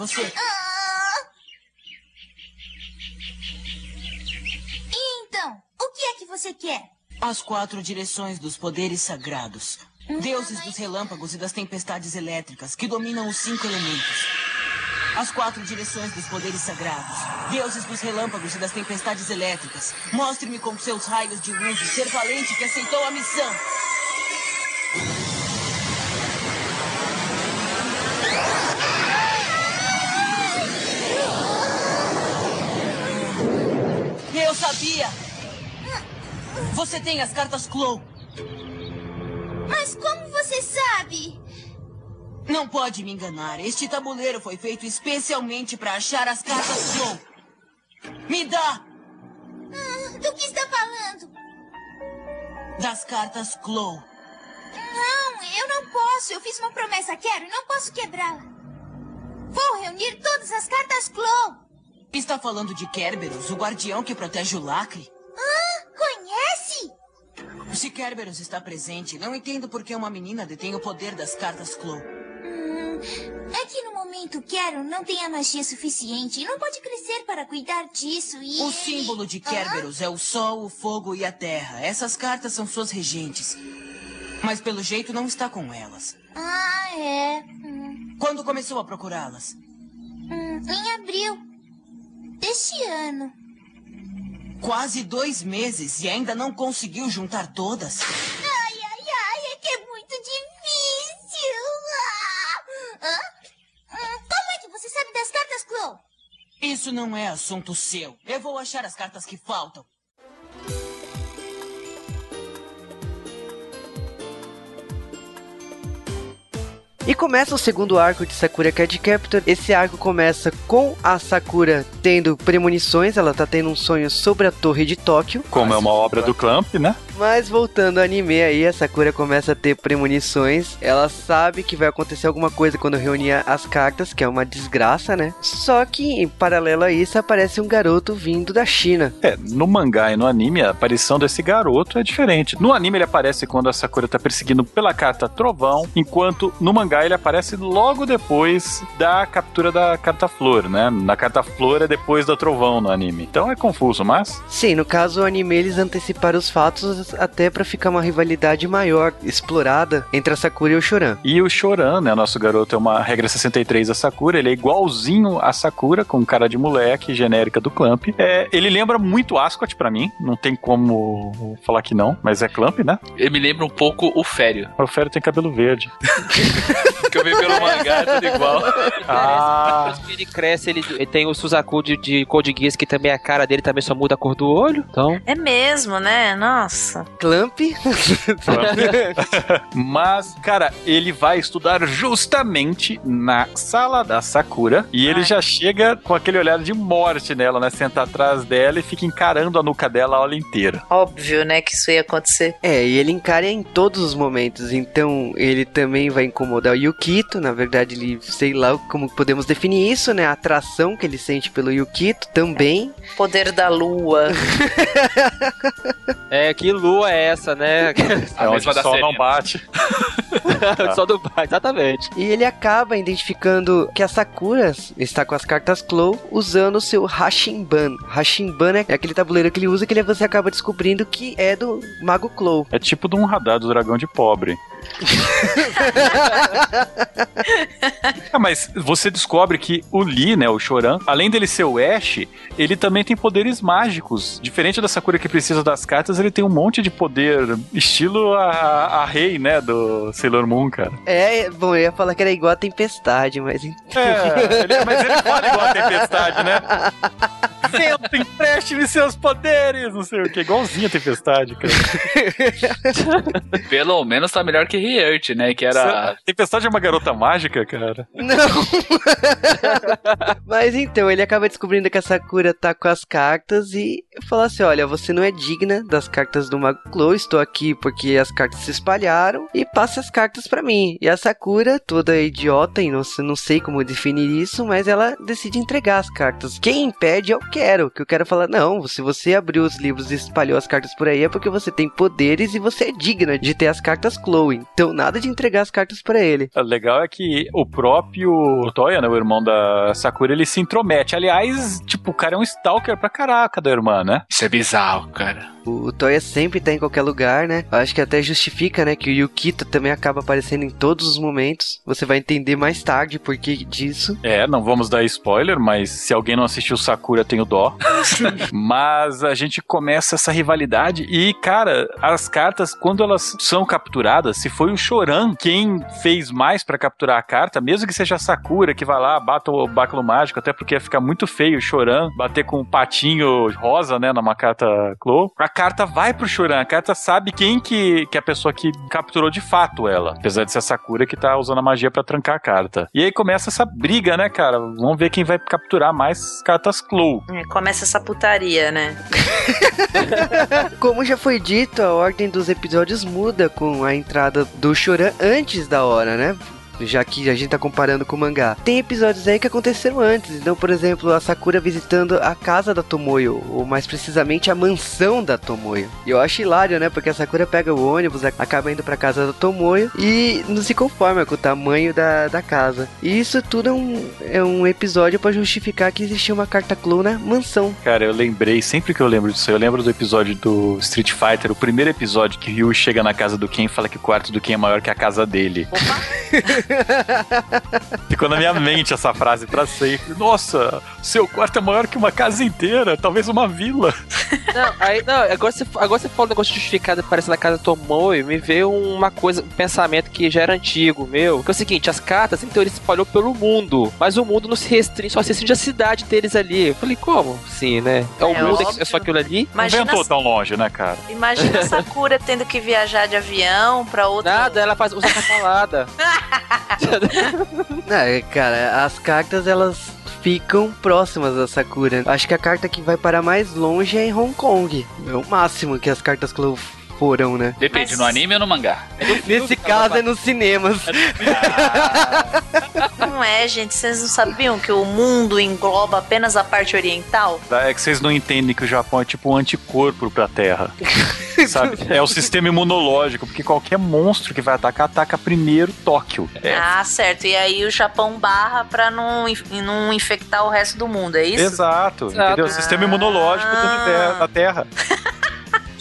Você. E então, o que é que você quer? As quatro direções dos poderes sagrados. Deuses dos relâmpagos e das tempestades elétricas que dominam os cinco elementos. As quatro direções dos poderes sagrados. Deuses dos relâmpagos e das tempestades elétricas. Mostre-me com seus raios de luz o ser valente que aceitou a missão. Sabia! Você tem as cartas Clow. Mas como você sabe? Não pode me enganar. Este tabuleiro foi feito especialmente para achar as cartas Clow. Me dá Ah, do que está falando? das cartas Clow. Não, eu não posso. Eu fiz uma promessa Quero e não posso quebrá-la. Vou reunir todas as cartas Clow. Está falando de Kerberos, o guardião que protege o lacre? Ah, conhece? Se Kerberos está presente, não entendo por que uma menina detém o poder das cartas Clow. Hum, é que no momento Quero não tem a magia suficiente e não pode crescer para cuidar disso e... O símbolo de Kerberos é o sol, o fogo e a terra. Essas cartas são suas regentes. Mas pelo jeito não está com elas. Ah, é. Hum, Quando começou a procurá-las? hum, em abril deste ano. Quase dois meses e ainda não conseguiu juntar todas? Ai, ai, ai, é que é muito difícil. Ah! Hã? Hum, como é que você sabe das cartas Clow? Isso não é assunto seu. Eu vou achar as cartas que faltam. E começa o segundo arco de Sakura Card Captor. Esse arco começa com a Sakura tendo premonições, ela tá tendo um sonho sobre a torre de Tóquio. Como é uma obra do Clamp, né? Mas voltando ao anime aí, a Sakura começa a ter premonições. Ela sabe que vai acontecer alguma coisa quando reunir as cartas, que é uma desgraça, né? Só que em paralelo a isso aparece um garoto vindo da China. É, no mangá e no anime, a aparição desse garoto é diferente. No anime ele aparece quando a Sakura tá perseguindo pela carta Trovão, enquanto no mangá ele aparece logo depois da captura da carta Flor, né? Na carta Flor é depois da Trovão no anime. Então é confuso, mas Sim, no caso o anime eles anteciparam os fatos até pra ficar uma rivalidade maior, explorada entre a Sakura e o Choran. E o Choran, né, nosso garoto, é uma regra 63 da Sakura, ele é igualzinho a Sakura, com cara de moleque, genérica do Clamp. É, ele lembra muito Ascot pra mim, não tem como falar que não, mas é Clamp, né? Ele me lembra um pouco o Fério. O Fério tem cabelo verde. Que eu vi pelo mangá, é tudo igual. Ah, ele cresce, ele, ele tem o Suzaku de, de Code Geass, que também a cara dele também só muda a cor do olho. Então, É mesmo, né? Nossa. Clamp, mas, cara, ele vai estudar justamente na sala da Sakura e ele já chega com aquele olhar de morte nela, né? Senta atrás dela e fica encarando a nuca dela a aula inteira. Óbvio, né, que isso ia acontecer. É, e ele encara em todos os momentos, então ele também vai incomodar o Yukito, na verdade ele, sei lá como podemos definir isso, né, a atração que ele sente pelo Yukito também. Poder da lua. é, que lua é essa, né? É A onde o sol Serena. não bate. só do bar, exatamente. E ele acaba identificando que a Sakura está com as cartas Clow usando o seu Hashimban. Hashimban é aquele tabuleiro que ele usa que ele- você acaba descobrindo que é do Mago Clow. É tipo de um radar do dragão de pobre. Ah, mas você descobre que o Lee, né, o Choran, além dele ser o Ash, ele também tem poderes mágicos. Diferente da Sakura que precisa das cartas, ele tem um monte de poder, estilo a, a Rei, né, do Sailor Moon, cara. É, bom, eu ia falar que era igual a Tempestade, mas... É, ele- mas ele fala igual a Tempestade, né? Vento, empreste-me seus poderes, não sei o que, igualzinho a Tempestade, cara. Pelo menos tá melhor que Riert, né? Que era. Tempestade é uma garota mágica, cara. Não! Mas então, ele acaba descobrindo que a Sakura tá com as cartas e fala assim: olha, você não é digna das cartas do Mago Clow, estou aqui porque as cartas se espalharam e passe as cartas pra mim. E a Sakura, toda idiota, e não, não sei como definir isso, mas ela decide entregar as cartas. Quem impede é o quero. Que eu quero falar, não, se você abriu os livros e espalhou as cartas por aí é porque você tem poderes e você é digna de ter as cartas Chloe. Então nada de entregar as cartas para ele. O legal é que o próprio Toya, né, o irmão da Sakura, ele se intromete. Aliás, tipo, o cara é um stalker pra caraca da irmã, né? Isso é bizarro, cara. O, o Toya sempre tá em qualquer lugar, né? Eu acho que até justifica, né? Que o Yukito também acaba aparecendo em todos os momentos. Você vai entender mais tarde por que disso. É, não vamos dar spoiler, mas se alguém não assistiu Sakura, tenho dó. mas a gente começa essa rivalidade e, cara, as cartas, quando elas são capturadas, se foi o Choran quem fez mais pra capturar a carta, mesmo que seja a Sakura que vai lá, bata o báculo mágico, até porque ia ficar muito feio o Choran bater com um patinho rosa, né, numa carta Clo. A carta vai pro Choran, a carta sabe quem que, que é a pessoa que capturou de fato ela, apesar de ser a Sakura que tá usando a magia pra trancar a carta. E aí começa essa briga, né, cara? Vamos ver quem vai capturar mais cartas Clo. É, Começa essa putaria, né? Como já foi dito, a ordem dos episódios muda com a entrada do Choran antes da hora, né? Já que a gente tá comparando com o mangá. Tem episódios aí que aconteceram antes. Então, por exemplo, a Sakura visitando a casa da Tomoyo, ou mais precisamente a mansão da Tomoyo. E eu acho hilário, né? Porque a Sakura pega o ônibus, acaba indo pra casa da Tomoyo e não se conforma com o tamanho da, da casa. E isso tudo é um, é um episódio pra justificar que existia uma carta Clone na mansão. Cara, eu lembrei, sempre que eu lembro disso, eu lembro do episódio do Street Fighter, o primeiro episódio que Ryu chega na casa do Ken e fala que o quarto do Ken é maior que a casa dele. Ficou na minha mente essa frase pra sempre. Nossa, seu quarto é maior que uma casa inteira, talvez uma vila. Não, aí, não, agora você, agora você fala um negócio justificado parece na casa Tomoe, me veio uma coisa, um pensamento que já era antigo, meu. Que é o seguinte, as cartas, em teoria, se espalhou pelo mundo, mas o mundo não se restringe, só se restringe a cidade deles ali. Eu falei, como? Sim, né? É o É mundo, óbvio. é só aquilo ali? Não Imagina, ventou tão longe, né, cara? imagina a Sakura tendo que viajar de avião pra outro. Nada, ela faz, usa falada. É, cara, as cartas elas ficam próximas da Sakura. Acho que a carta que vai parar mais longe é em Hong Kong. É o máximo que as cartas Clove foram, né? Depende, Mas- no anime ou no mangá? Nesse caso é nos cinemas. Não é, gente. Vocês não sabiam que o mundo engloba apenas a parte oriental? É que vocês não entendem que o Japão é tipo um anticorpo pra Terra. Sabe? É o sistema imunológico, porque qualquer monstro que vai atacar, ataca primeiro Tóquio. É. Ah, certo. E aí o Japão barra pra não, não infectar o resto do mundo, é isso? Exato, Exato. entendeu? Sistema imunológico do Ah. da Terra.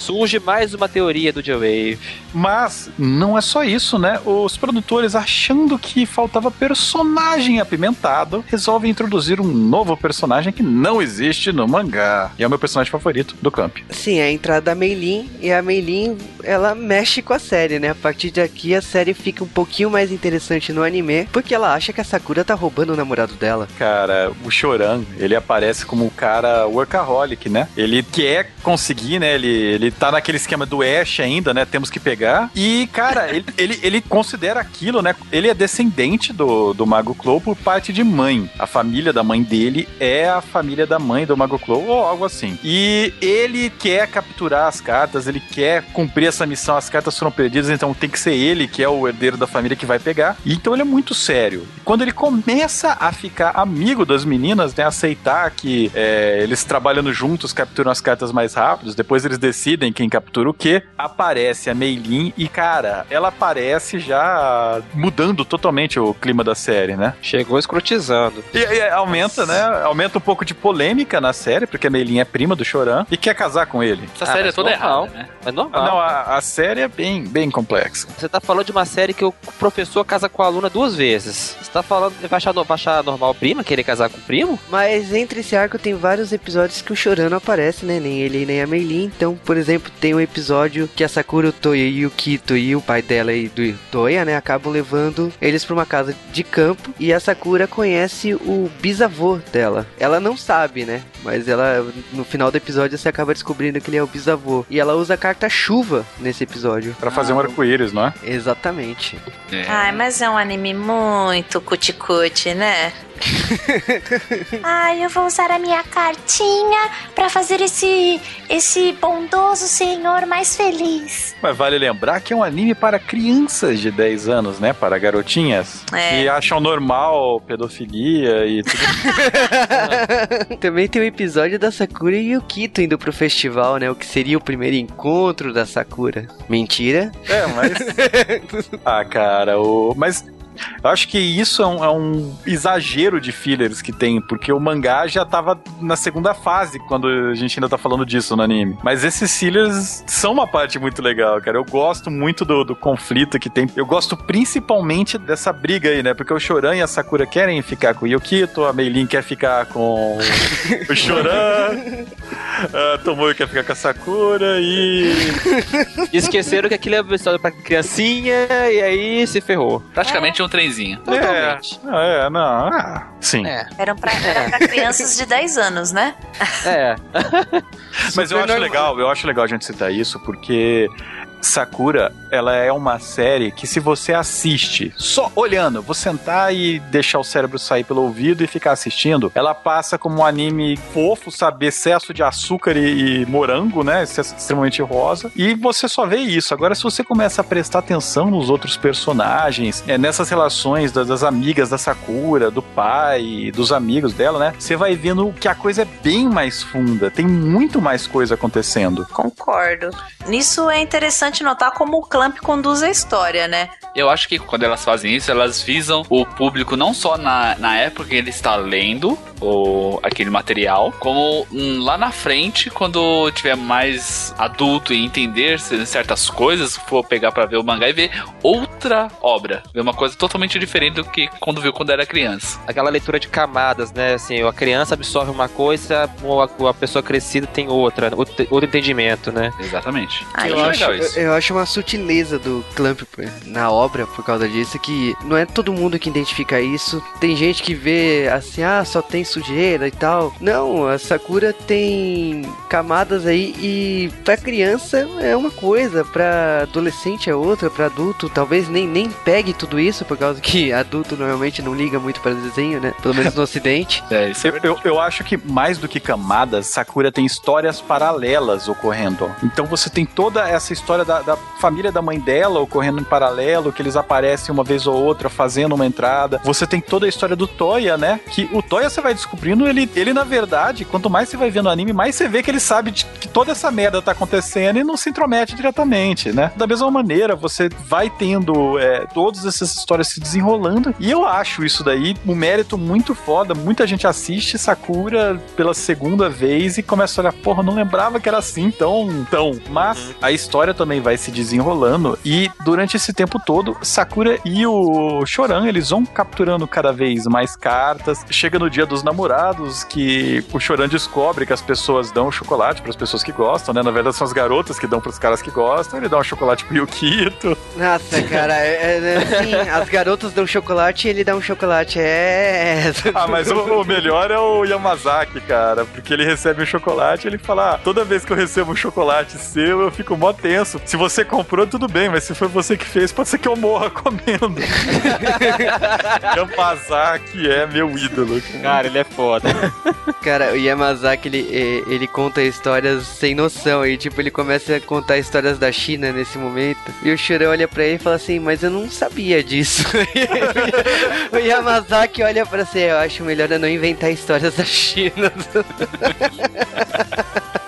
Surge mais uma teoria do J-Wave. Mas não é só isso, né? Os produtores, achando que faltava personagem apimentado, resolvem introduzir um novo personagem que não existe no mangá. E é o meu personagem favorito do camp. Sim, é a entrada da Meilin e a Meilin ela mexe com a série, né? A partir daqui a série fica um pouquinho mais interessante no anime, porque ela acha que a Sakura tá roubando o namorado dela. Cara, o Choran, ele aparece como um cara workaholic, né? Ele quer conseguir, né? Ele, ele tá naquele esquema do Ash ainda, né? Temos que pegar. E, cara, ele, ele, ele considera aquilo, né? Ele é descendente do, do Mago Clow por parte de mãe. A família da mãe dele é a família da mãe do Mago Clow, ou algo assim. E ele quer capturar as cartas, ele quer cumprir essa missão. As cartas foram perdidas, então tem que ser ele que é o herdeiro da família que vai pegar. E então ele é muito sério. E quando ele começa a ficar amigo das meninas, né? Aceitar que é, eles trabalhando juntos capturam as cartas mais rápidos, depois eles decidem quem captura o quê. Aparece a Meilin e, cara, ela aparece já mudando totalmente o clima da série, né? Chegou escrotizando. E, e aumenta, né? Aumenta um pouco de polêmica na série, porque a Meilin é prima do Choran e quer casar com ele. Essa Ah, série é toda normal. errada, né? É normal. Não, a, a série é bem, bem complexa. Você tá falando de uma série que o professor casa com a aluna duas vezes. Você tá falando de vai achar, vai achar normal o prima querer casar com o primo? Mas entre esse arco tem vários episódios que o Choran não aparece, né? Nem ele nem a Meilin. Então, por exemplo, tem um episódio que a Sakura, o Toya e o Kito e o pai dela e do Toya, né? Acabam levando eles pra uma casa de campo. E a Sakura conhece o bisavô dela. Ela não sabe, né? Mas ela, no final do episódio, você acaba descobrindo que ele é o bisavô. E ela usa a carta chuva nesse episódio. Pra fazer um arco-íris, não é? Exatamente. É. Ai, mas é um anime muito cuticute, né? Ai, eu vou usar a minha cartinha pra fazer esse esse bondoso senhor mais feliz. Mas vale lembrar que é um anime para crianças de 10 anos, né? Para garotinhas. É. Que acham normal pedofilia e tudo. Também tem o episódio da Sakura e o Kito indo pro festival, né? O que seria o primeiro encontro da Sakura. Mentira? É, mas. ah, cara, o. Mas. Eu acho que isso é um, é um exagero de fillers que tem, porque o mangá já tava na segunda fase quando a gente ainda tá falando disso no anime. Mas esses fillers são uma parte muito legal, cara. Eu gosto muito do, do conflito que tem. Eu gosto principalmente dessa briga aí, né? Porque o Choran e a Sakura querem ficar com o Yukito, a Meilin quer ficar com o Choran, a Tomoyo quer ficar com a Sakura e. Esqueceram que aquilo é uma história pra criancinha e aí se ferrou. Praticamente um trenzinho. Totalmente. É, é não. Ah, sim. É. Eram pra, era pra crianças de 10 anos, né? É. Mas eu acho legal, eu acho legal a gente citar isso, porque Sakura, ela é uma série que se você assiste só olhando, vou sentar e deixar o cérebro sair pelo ouvido e ficar assistindo, ela passa como um anime fofo, sabe, excesso de açúcar e, e morango, né, excesso extremamente rosa, e você só vê isso. Agora, se você começa a prestar atenção nos outros personagens, é, nessas relações das, das amigas da Sakura, do pai, dos amigos dela, né, você vai vendo que a coisa é bem mais funda, tem muito mais coisa acontecendo. Concordo. Nisso é interessante notar como o Clamp conduz a história, né? Eu acho que quando elas fazem isso, elas visam o público não só na, na época que ele está lendo o, aquele material, como hum, lá na frente, quando tiver mais adulto e entender certas coisas, for pegar pra ver o mangá e ver outra obra. Ver uma coisa totalmente diferente do que quando viu quando era criança. Aquela leitura de camadas, né? Assim, a criança absorve uma coisa, ou a, a pessoa crescida tem outra, outro, outro entendimento, né? Exatamente. Aí eu, é acho, legal isso. eu acho uma sutileza do Clamp na obra por causa disso, que não é todo mundo que identifica isso. Tem gente que vê assim, ah, só tem sujeira e tal. Não, a Sakura tem camadas aí e pra criança é uma coisa, pra adolescente é outra, pra adulto talvez nem, nem pegue tudo isso, por causa que adulto normalmente não liga muito para desenho, né? Pelo menos no ocidente. É, isso Eu, eu, eu acho que mais do que camadas, Sakura tem histórias paralelas ocorrendo. Então você tem toda essa história da, da família da mãe dela ocorrendo em paralelo, que eles aparecem uma vez ou outra fazendo uma entrada. Você tem toda a história do Toya, né? Que o Toya você vai descobrindo, ele, ele na verdade, quanto mais você vai vendo o anime, mais você vê que ele sabe de- que toda essa merda tá acontecendo e não se intromete diretamente, né? Da mesma maneira, você vai tendo é, todas essas histórias se desenrolando. E eu acho isso daí um mérito muito foda. Muita gente assiste Sakura pela segunda vez e começa a olhar, porra, não lembrava que era assim tão, tão. Mas a história também vai se desenrolando e durante esse tempo todo, Sakura e o Choran, eles vão capturando cada vez mais cartas. Chega no dia dos namorados que o Choran descobre que as pessoas dão chocolate para as pessoas que gostam, né? Na verdade são as garotas que dão para os caras que gostam. Ele dá um chocolate pro Yukito. Nossa, cara, é, é, assim, as garotas dão chocolate e ele dá um chocolate. É. Ah, mas o, o melhor é o Yamazaki, cara, porque ele recebe um chocolate e ele fala: ah, toda vez que eu recebo um chocolate seu, eu fico mó tenso. Se você comprou, tudo bem, mas se foi você que fez, pode ser que eu morra comendo. Yamazaki é meu ídolo. Cara, ele é foda. Cara, o Yamazaki, ele, eh, ele conta histórias sem noção. E, tipo, ele começa a contar histórias da China nesse momento. E o Shurão olha pra ele e fala assim, mas eu não sabia disso. o Yamazaki olha pra você, eu acho melhor eu não inventar histórias da China.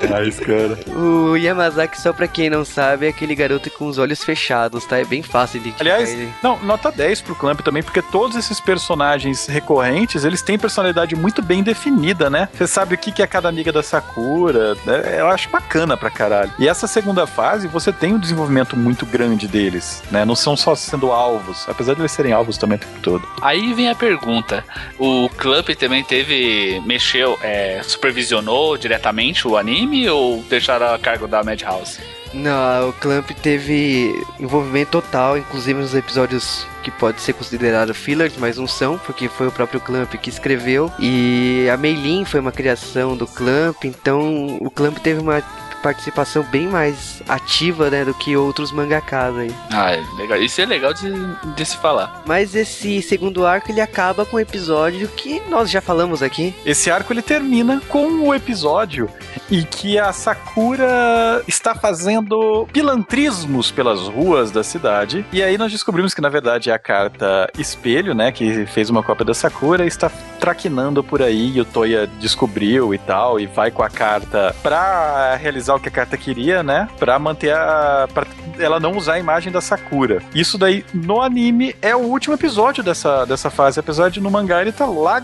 Demais, cara. o Yamazaki, só pra quem não sabe, é aquele garoto com os olhos fechados, tá? É bem fácil de Aliás, ele. não, nota 10 pro Clamp também, porque todos esses personagens recorrentes, eles têm personalidade muito bem definida, né? Você sabe o que que é cada amiga da Sakura, né? eu acho bacana pra caralho. E essa segunda fase, você tem um desenvolvimento muito grande deles, né? Não são só sendo alvos, apesar de eles serem alvos também o tempo todo. Aí vem a pergunta: o Clamp também teve. mexeu, é, supervisionou diretamente o anime ou deixaram a cargo da Madhouse? Não, o Clamp teve envolvimento total, inclusive nos episódios que pode ser considerado fillers, mas não são, porque foi o próprio Clamp que escreveu. E a Meilin foi uma criação do Clamp, então o Clamp teve uma participação bem mais ativa, né, do que outros mangakas aí. Ah, é legal. Isso é legal de, de se falar. Mas esse segundo arco ele acaba com um episódio que nós já falamos aqui. Esse arco ele termina com o episódio em que a Sakura está fazendo pilantrismos pelas ruas da cidade. E aí nós descobrimos que na verdade é a carta espelho, né, que fez uma cópia da Sakura, está traquinando por aí e o Toya descobriu e tal e vai com a carta pra realizar o que a carta queria, né? Pra manter a pra ela não usar a imagem da Sakura. Isso daí no anime é o último episódio dessa, dessa fase, apesar de no mangá ele tá lá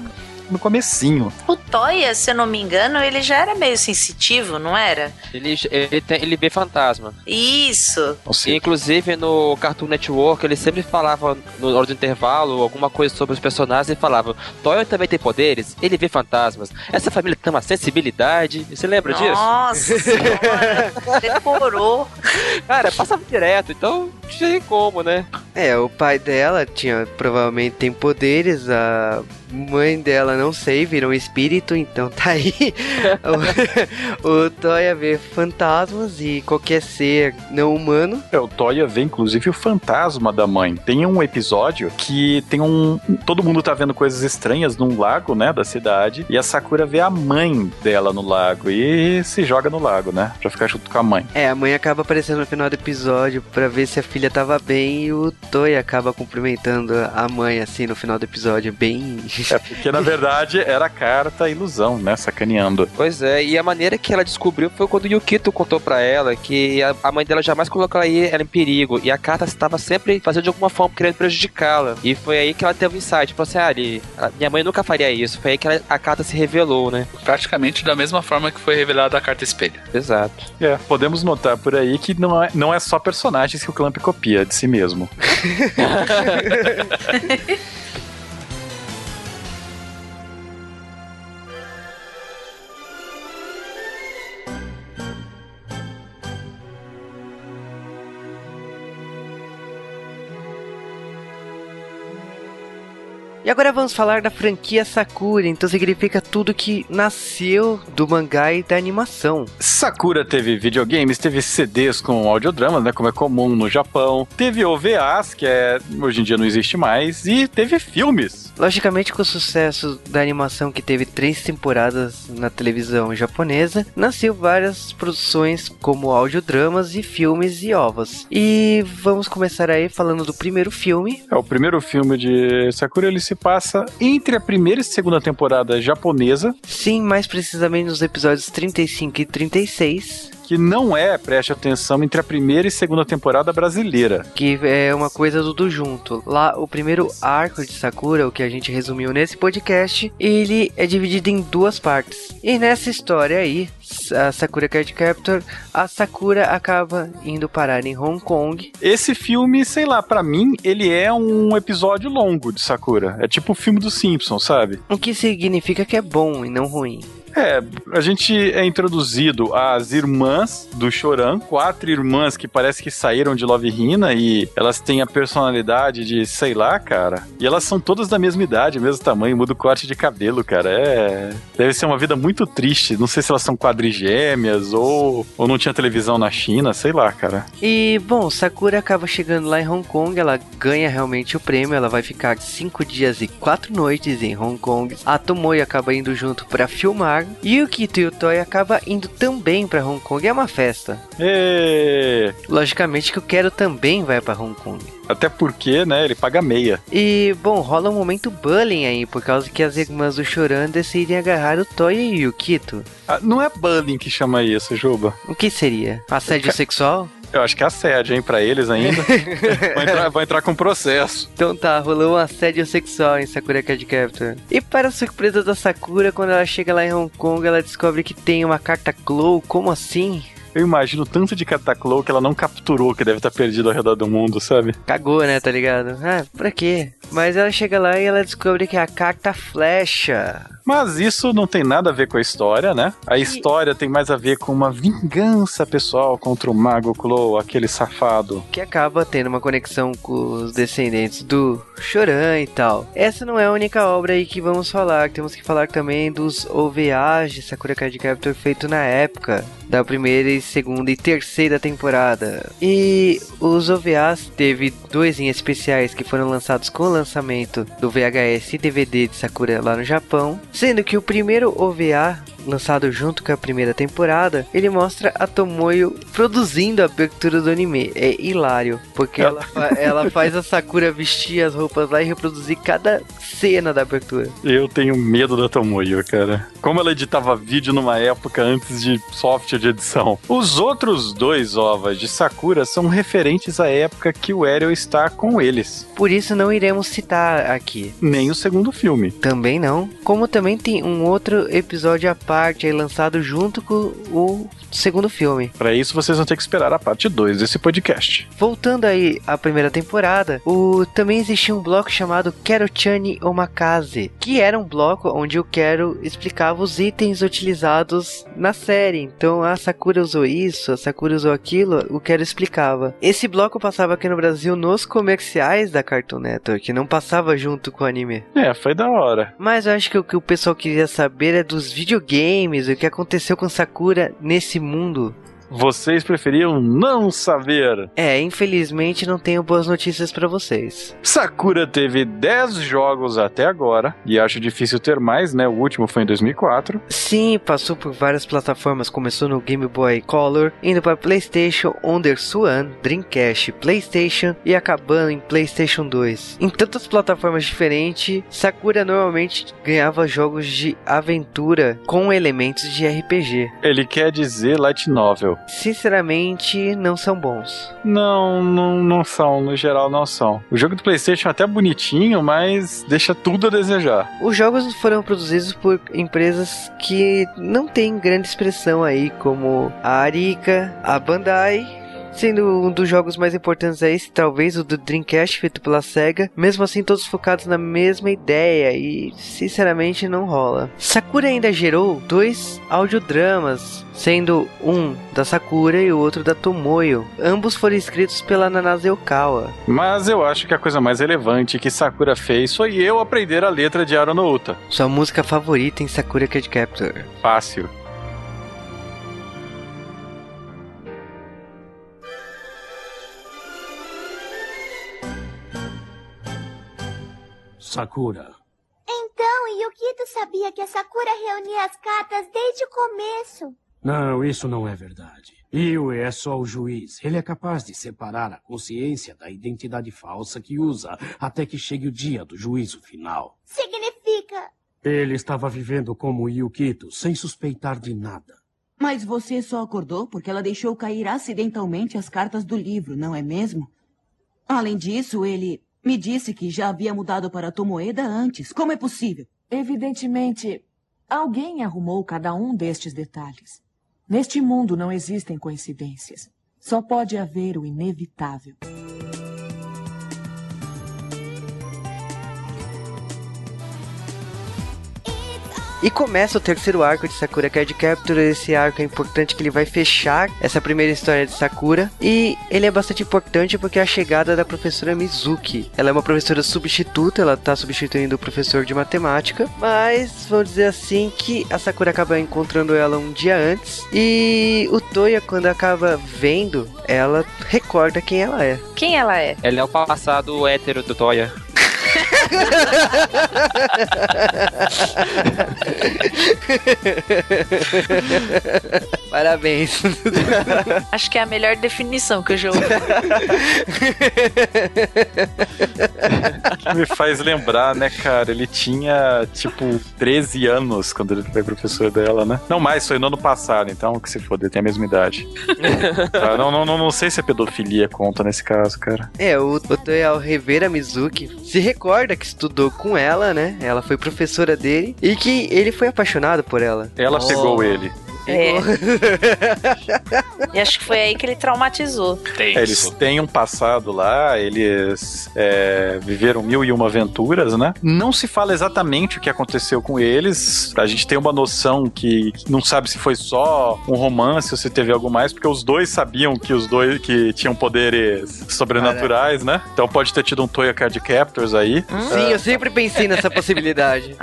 no comecinho. O Toya, se eu não me engano, ele já era meio sensitivo, não era? Ele, ele, tem- ele vê fantasma. Isso. Seja, Inclusive no Cartoon Network, ele sempre falava no hora do intervalo alguma coisa sobre os personagens e falava: Toya também tem poderes, ele vê fantasmas. Essa família tem uma sensibilidade. Você lembra disso? Nossa senhora. Decorou. Cara, passava direto, então não tinha como, né? É, o pai dela tinha provavelmente tem poderes, a mãe dela não sei, virou um espírito, então tá aí. o, o Toya vê fantasmas e qualquer ser não humano. É, o Toya vê inclusive o fantasma da mãe. Tem um episódio que tem um. Todo mundo tá vendo coisas estranhas num lago, né, da cidade. E a Sakura vê a mãe dela no lago e se joga no lago, né, pra ficar junto com a mãe. É, a mãe acaba aparecendo no final do episódio pra ver se a filha tava bem e o Toya acaba cumprimentando a mãe assim no final do episódio, bem É porque na verdade era a carta ilusão, né, sacaneando. Pois é, e a maneira que ela descobriu foi quando o Yukito contou pra ela que a, a mãe dela jamais colocaria ela em perigo. E a carta estava sempre fazendo de alguma forma querendo prejudicá-la. E foi aí que ela teve o insight. Falou assim: ah, ali, minha mãe nunca faria isso. Foi aí que ela- a carta se revelou, né? Praticamente da mesma forma que foi revelada a carta espelho. Exato. É, podemos notar por aí que não é, não é só personagens que o Clamp copia de si mesmo. E agora vamos falar da franquia Sakura, então significa tudo que nasceu do mangá e da animação. Sakura teve videogames, teve CDs com audiodramas, né, como é comum no Japão. Teve OVAs, que é, hoje em dia não existe mais, e teve filmes. Logicamente, com o sucesso da animação que teve três temporadas na televisão japonesa, nasceu várias produções como audiodramas e filmes e ovas. E vamos começar aí falando do primeiro filme. É, o primeiro filme de Sakura, ele se passa entre a primeira e segunda temporada japonesa, Sim, mais precisamente nos episódios 35 e 36, que não é, preste atenção, entre a primeira e segunda temporada brasileira. que é uma coisa tudo junto. Lá, o primeiro arco de Sakura, o que a gente resumiu nesse podcast, ele é dividido em duas partes. E nessa história aí, a Sakura Card Captor, a Sakura acaba indo parar em Hong Kong. Esse filme, sei lá, pra mim, ele é um episódio longo de Sakura. É tipo o filme dos Simpsons, sabe? O que significa que é bom e não ruim. É, a gente é introduzido às irmãs do Choran, quatro irmãs que parece que saíram de Love Hina e elas têm a personalidade de, sei lá, cara. E elas são todas da mesma idade, mesmo tamanho, muda o corte de cabelo, cara. É. Deve ser uma vida muito triste. Não sei se elas são quadrigêmeas ou, ou não tinha televisão na China, sei lá, cara. E, bom, Sakura acaba chegando lá em Hong Kong, ela ganha realmente o prêmio, ela vai ficar cinco dias e quatro noites em Hong Kong. A Tomoe acaba indo junto pra filmar, e o Kito e o Toy acaba indo também pra Hong Kong, é uma festa. E... Logicamente que o Quero também vai pra Hong Kong. Até porque, né, ele paga meia. E, bom, rola um momento bullying aí, por causa que as irmãs do Choran decidem agarrar o Toy e o Kito. Ah, não é bullying que chama isso, Juba. O que seria? Assédio sexual? Eu acho que é assédio, hein, pra eles ainda. vai, entrar, vai entrar com processo. Então tá, rolou um assédio sexual em Sakura Card Captor. E para surpresa da Sakura, quando ela chega lá em Hong Kong, ela descobre que tem uma carta Glow. Como assim? Eu imagino tanto de Cataclow que ela não capturou, que deve estar perdido ao redor do mundo, sabe? Cagou, né, tá ligado? Ah, pra quê? Mas ela chega lá e ela descobre que é a carta flecha. Mas isso não tem nada a ver com a história, né? A história tem mais a ver com uma vingança pessoal contra o Mago Clo, aquele safado. Que acaba tendo uma conexão com os descendentes do Choran e tal. Essa não é a única obra aí que vamos falar. Temos que falar também dos OVAs de Sakura Card Captor feito na época da primeira e segunda e terceira temporada. E os OVAs teve dois em especiais que foram lançados com o lançamento do VHS e DVD de Sakura lá no Japão, sendo que o primeiro OVA lançado junto com a primeira temporada, ele mostra a Tomoyo produzindo a abertura do anime. É hilário, porque ela, fa ela faz a Sakura vestir as roupas lá e reproduzir cada cena da abertura. Eu tenho medo da Tomoyo, cara. Como ela editava vídeo numa época antes de software de edição. Os outros dois ovas de Sakura são referentes à época que o Ariel está com eles. Por isso não iremos citar aqui. Nem o segundo filme. Também não. Como também tem um outro episódio à parte aí lançado junto com o segundo filme. Para isso vocês vão ter que esperar a parte 2 desse podcast. Voltando aí à primeira temporada, o também existia um bloco chamado Kero-chani Omakase, que era um bloco onde o Kero explicava os itens utilizados na série. Então a Sakura usou isso, a Sakura usou aquilo, o Kero explicava. Esse bloco passava aqui no Brasil nos comerciais da Cartoon Network, não passava junto com o anime. É, foi da hora. Mas eu acho que o que o pessoal queria saber é dos videogames, o que aconteceu com Sakura nesse mundo. Vocês preferiam não saber. É, infelizmente não tenho boas notícias para vocês. Sakura teve 10 jogos até agora, e acho difícil ter mais, né? O último foi em 2004. Sim, passou por várias plataformas, começou no Game Boy Color, indo para PlayStation, Swan, Dreamcast, PlayStation e acabando em PlayStation 2. Em tantas plataformas diferentes, Sakura normalmente ganhava jogos de aventura com elementos de RPG. Ele quer dizer light novel. Sinceramente, não são bons. Não, não, não são, no geral não são. O jogo do PlayStation é até bonitinho, mas deixa tudo a desejar. Os jogos foram produzidos por empresas que não têm grande expressão aí, como a Arica, a Bandai Sendo um dos jogos mais importantes é esse, talvez o do Dreamcast feito pela SEGA. Mesmo assim, todos focados na mesma ideia e sinceramente não rola. Sakura ainda gerou dois audiodramas, sendo um da Sakura e o outro da Tomoyo. Ambos foram escritos pela Nanase Okawa. Mas eu acho que a coisa mais relevante que Sakura fez foi eu aprender a letra de Aro no Uta. Sua música favorita em Sakura Card Captor? Fácil. Sakura. Então, Yukito sabia que a Sakura reunia as cartas desde o começo. Não, isso não é verdade. Yue é só o juiz. Ele é capaz de separar a consciência da identidade falsa que usa até que chegue o dia do juízo final. Significa. Ele estava vivendo como Yukito, sem suspeitar de nada. Mas você só acordou porque ela deixou cair acidentalmente as cartas do livro, não é mesmo? Além disso, ele me disse que já havia mudado para Tomoeda antes. Como é possível? Evidentemente, alguém arrumou cada um destes detalhes. Neste mundo não existem coincidências. Só pode haver o inevitável. E começa o terceiro arco de Sakura Card Capture. Esse arco é importante que ele vai fechar essa primeira história de Sakura. E ele é bastante importante porque é a chegada da professora Mizuki. Ela é uma professora substituta, ela tá substituindo o professor de matemática. Mas vamos dizer assim que a Sakura acaba encontrando ela um dia antes. E o Toya, quando acaba vendo, ela recorda quem ela é. Quem ela é? Ela é o passado hétero do Toya. Parabéns. Acho que é a melhor definição que eu já ouvi. Me faz lembrar, né, cara? Ele tinha, tipo, 13 anos quando ele foi professor dela, né? Não mais, foi no ano passado, então que se foda, ele tem a mesma idade. Ah, não, não, não, não sei se a pedofilia conta nesse caso, cara. É, o, o Toya rever a Mizuki se recorda que estudou com ela, né? Ela foi professora dele e que ele foi apaixonado por ela. Ela Oh. pegou ele. É. e acho que foi aí que ele traumatizou. É, eles têm um passado lá, eles é, viveram mil e uma aventuras, né? Não se fala exatamente o que aconteceu com eles. A gente tem uma noção que não sabe se foi só um romance ou se teve algo mais, porque os dois sabiam que os dois que tinham poderes sobrenaturais, né? Então pode ter tido um Toya Card Captors aí. Sim, eu sempre pensei nessa possibilidade.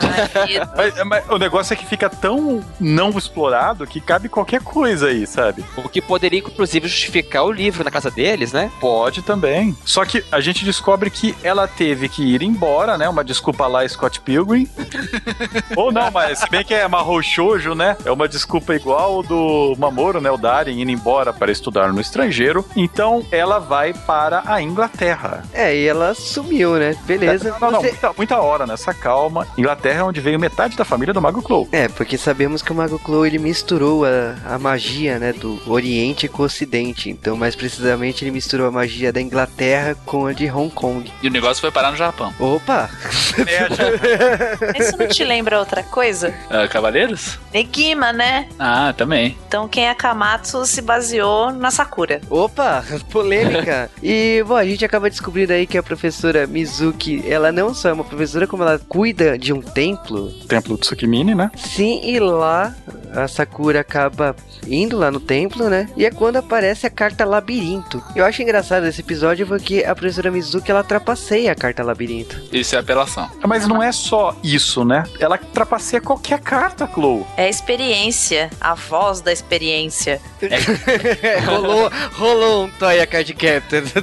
Mas, mas o negócio é que fica tão não explorado que cabe qualquer coisa aí, sabe? O que poderia, inclusive, justificar o livro na casa deles, né? Pode também. Só que a gente descobre que ela teve que ir embora, né? Uma desculpa lá, Scott Pilgrim. Ou não, mas se bem que é Mahou Shoujo, né? É uma desculpa igual do Mamoro, né? O Darien indo embora para estudar no estrangeiro. Então ela vai para a Inglaterra. É, e ela sumiu, né? Beleza. Não, não, não Você- muita, muita hora nessa calma. Inglaterra é onde veio metade da família do Mago Clow. É, porque sabemos que o Mago Clow ele misturou a, a magia, né, do Oriente com o Ocidente. Então, mais precisamente, ele misturou a magia da Inglaterra com a de Hong Kong. E o negócio foi parar no Japão. Opa! Isso não te lembra outra coisa? Ah, Cavaleiros? Negima, né? Ah, também. Então quem é Kamatsu se baseou na Sakura. Opa, polêmica. e, bom, a gente acaba descobrindo aí que a professora Mizuki, ela não só é uma professora, como ela cuida de um templo. Templo Tsukimini, né? Sim, e lá a Sakura acaba indo lá no templo, né? E é quando aparece a carta labirinto. Eu acho engraçado esse episódio porque a professora Mizuki, ela trapaceia a carta labirinto. Isso é apelação. Mas não é só isso, né? Ela trapaceia qualquer carta, Chloe. É a experiência, a voz da experiência. rolou, rolou um Toya Card Captor.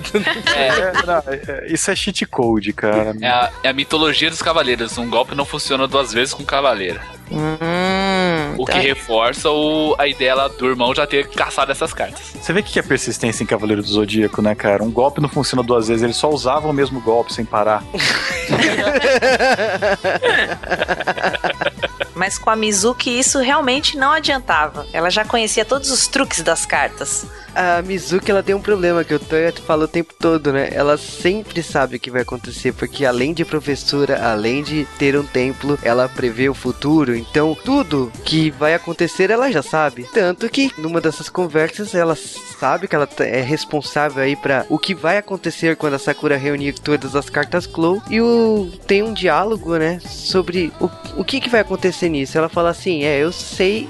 É, não, é- isso é cheat code, cara. É a, é a mitologia dos cavaleiros. Um golpe não funciona duas vezes com cavaleiro. Hum, O que tá. reforça o, a ideia lá do irmão já ter caçado essas cartas. Você vê o que é persistência em Cavaleiro do Zodíaco, né, cara? Um golpe não funciona duas vezes, ele só usava o mesmo golpe sem parar. Mas com a Mizuki isso realmente não adiantava. Ela já conhecia todos os truques das cartas. A Mizuki, ela tem um problema que o Toya fala o tempo todo, né? Ela sempre sabe o que vai acontecer, porque além de professora, além de ter um templo, ela prevê o futuro. Então, tudo que vai acontecer, ela já sabe. Tanto que, numa dessas conversas, ela sabe que ela é responsável aí para o que vai acontecer quando a Sakura reunir todas as cartas Clow. E o tem um diálogo, né, sobre o, o que, que vai acontecer nisso. Ela fala assim: É, eu sei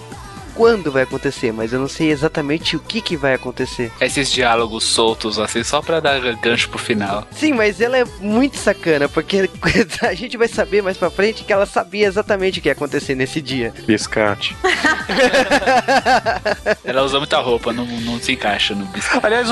quando vai acontecer, mas eu não sei exatamente o que, que vai acontecer. Esses diálogos soltos, assim, só pra dar gancho pro final. Sim, mas ela é muito sacana, porque a gente vai saber mais pra frente que ela sabia exatamente o que ia acontecer nesse dia. Biscate. Ela usa muita roupa, não, não se encaixa no biscoito. Aliás,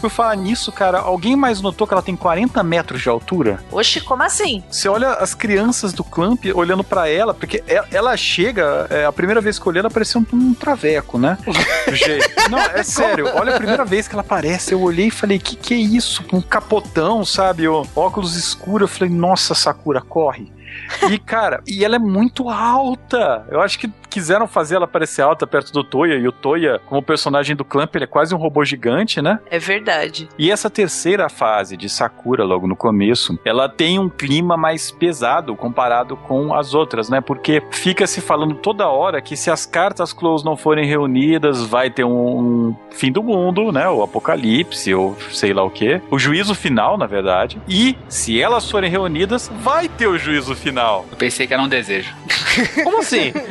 por falar nisso, cara, alguém mais notou que ela tem 40 metros de altura? Oxe, como assim? Você olha as crianças do Clamp olhando pra ela, porque e- ela chega, é, a primeira vez que eu olhei, ela parecia um, um traveco, né? Jeito. Não, é sério. Olha a primeira vez que ela aparece, eu olhei e falei, que que é isso? Um capotão, sabe? Óculos escuros. Eu falei, nossa, Sakura, corre. E, cara, e ela é muito alta. Eu acho que quiseram fazer ela parecer alta perto do Toya. E o Toya, como personagem do Clamp, ele é quase um robô gigante, né? É verdade. E essa terceira fase de Sakura, logo no começo, ela tem um clima mais pesado comparado com as outras, né? Porque fica se falando toda hora que se as cartas close não forem reunidas, vai ter um, um fim do mundo, né? O apocalipse, ou sei lá o que. O juízo final, na verdade. E se elas forem reunidas, vai ter o juízo final. Eu pensei que era um desejo. Como assim?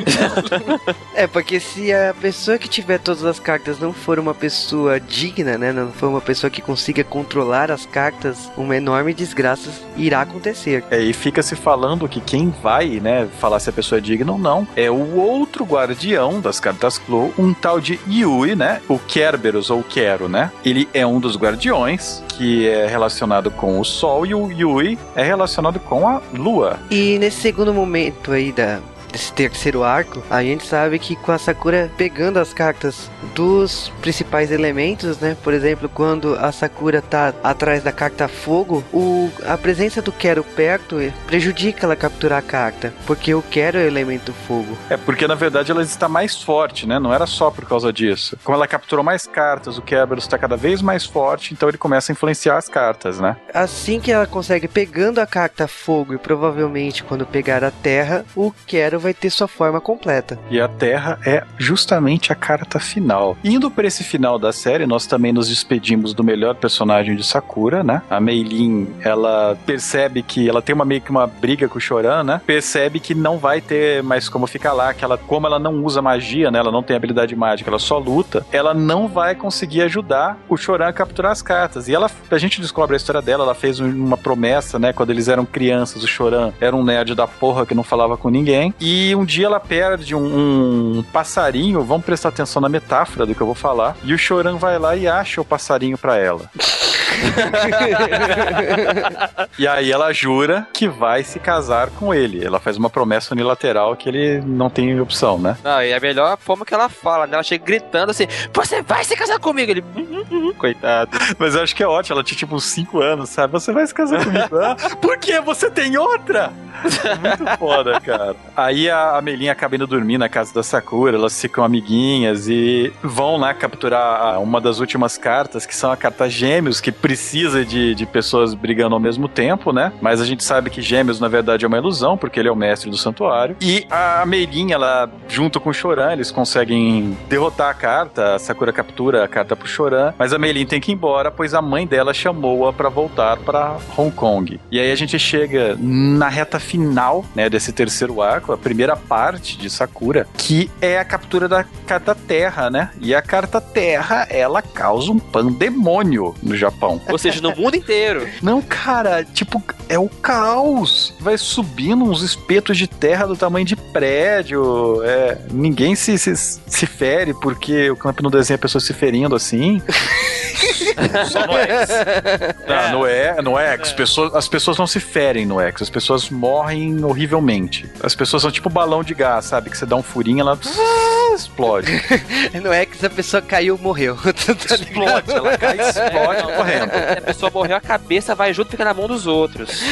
É, porque se a pessoa que tiver todas as cartas não for uma pessoa digna, né? Não for uma pessoa que consiga controlar as cartas, uma enorme desgraça irá acontecer. É, e fica se falando que quem vai, né, falar se a pessoa é digna ou não, é o outro guardião das cartas Clo, um tal de Yui, né? O Kerberos ou Quero, né? Ele é um dos guardiões que é relacionado com o Sol e o Yui é relacionado com a Lua. E nesse segundo momento aí da desse terceiro arco, a gente sabe que com a Sakura pegando as cartas dos principais elementos, né? Por exemplo, quando a Sakura tá atrás da carta fogo, o, a presença do Quero perto prejudica ela capturar a carta, porque o Quero é o elemento fogo. É porque na verdade ela está mais forte, né? Não era só por causa disso. Como ela capturou mais cartas, o Kerberos está cada vez mais forte, então ele começa a influenciar as cartas, né? Assim que ela consegue pegando a carta fogo e provavelmente quando pegar a terra, o Quero vai ter sua forma completa. E a Terra é justamente a carta final. Indo para esse final da série, nós também nos despedimos do melhor personagem de Sakura, né? A Meilin, ela percebe que ela tem uma meio que uma briga com o Choran, né? Percebe que não vai ter mais como ficar lá, que ela, como ela não usa magia, né? Ela não tem habilidade mágica, ela só luta, ela não vai conseguir ajudar o Choran a capturar as cartas. E ela, a gente descobre a história dela, ela fez uma promessa, né? Quando eles eram crianças, o Choran era um nerd da porra que não falava com ninguém. E um dia ela perde um, um passarinho, vamos prestar atenção na metáfora do que eu vou falar. E o Choran vai lá e acha o passarinho pra ela. e aí ela jura que vai se casar com ele. Ela faz uma promessa unilateral que ele não tem opção, né? Não, e é a melhor forma que ela fala, né? Ela chega gritando assim: Você vai se casar comigo? Ele, "Hum, hum, hum." coitado. Mas eu acho que é ótimo, ela tinha tipo uns 5 anos, sabe? Você vai se casar comigo. ah, por quê? Você tem outra? Muito foda, cara. Aí a, Melinha acaba indo dormir na casa da Sakura, elas ficam amiguinhas e vão lá capturar uma das últimas cartas, que são a carta Gêmeos, que precisa de, de pessoas brigando ao mesmo tempo, né? Mas a gente sabe que Gêmeos, na verdade, é uma ilusão, porque ele é o mestre do santuário. E a Melinha, ela, junto com o Choran, eles conseguem derrotar a carta, a Sakura captura a carta pro Choran, mas a Meilin tem que ir embora, pois a mãe dela chamou-a pra voltar pra Hong Kong. E aí a gente chega na reta final, né, desse terceiro arco, a primeira parte de Sakura, que é a captura da carta Terra, né? E a carta Terra, ela causa um pandemônio no Japão. Ou seja, no mundo inteiro. Não, cara, tipo, é o caos. Vai subindo uns espetos de terra do tamanho de prédio. É, ninguém se, se, se fere porque o Clamp não desenha pessoas se ferindo assim. Só no X. Não, no, e, no X, pessoas, as pessoas não se ferem no X, as pessoas morrem horrivelmente. As pessoas são tipo balão de gás, sabe? Que você dá um furinho, ela explode. Não é que se a pessoa caiu, morreu. Tá explode, ela cai e explode correndo. Se a pessoa morreu, a cabeça vai junto e fica na mão dos outros.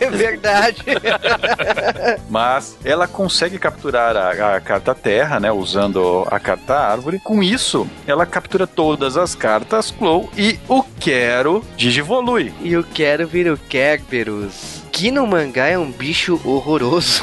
É verdade. Mas ela consegue capturar a, a carta Terra, né? Usando a carta Árvore. Com isso, ela captura todas as cartas Clow e o Quero Digivolui. E eu quero vir o Kerberos. Que no mangá é um bicho horroroso.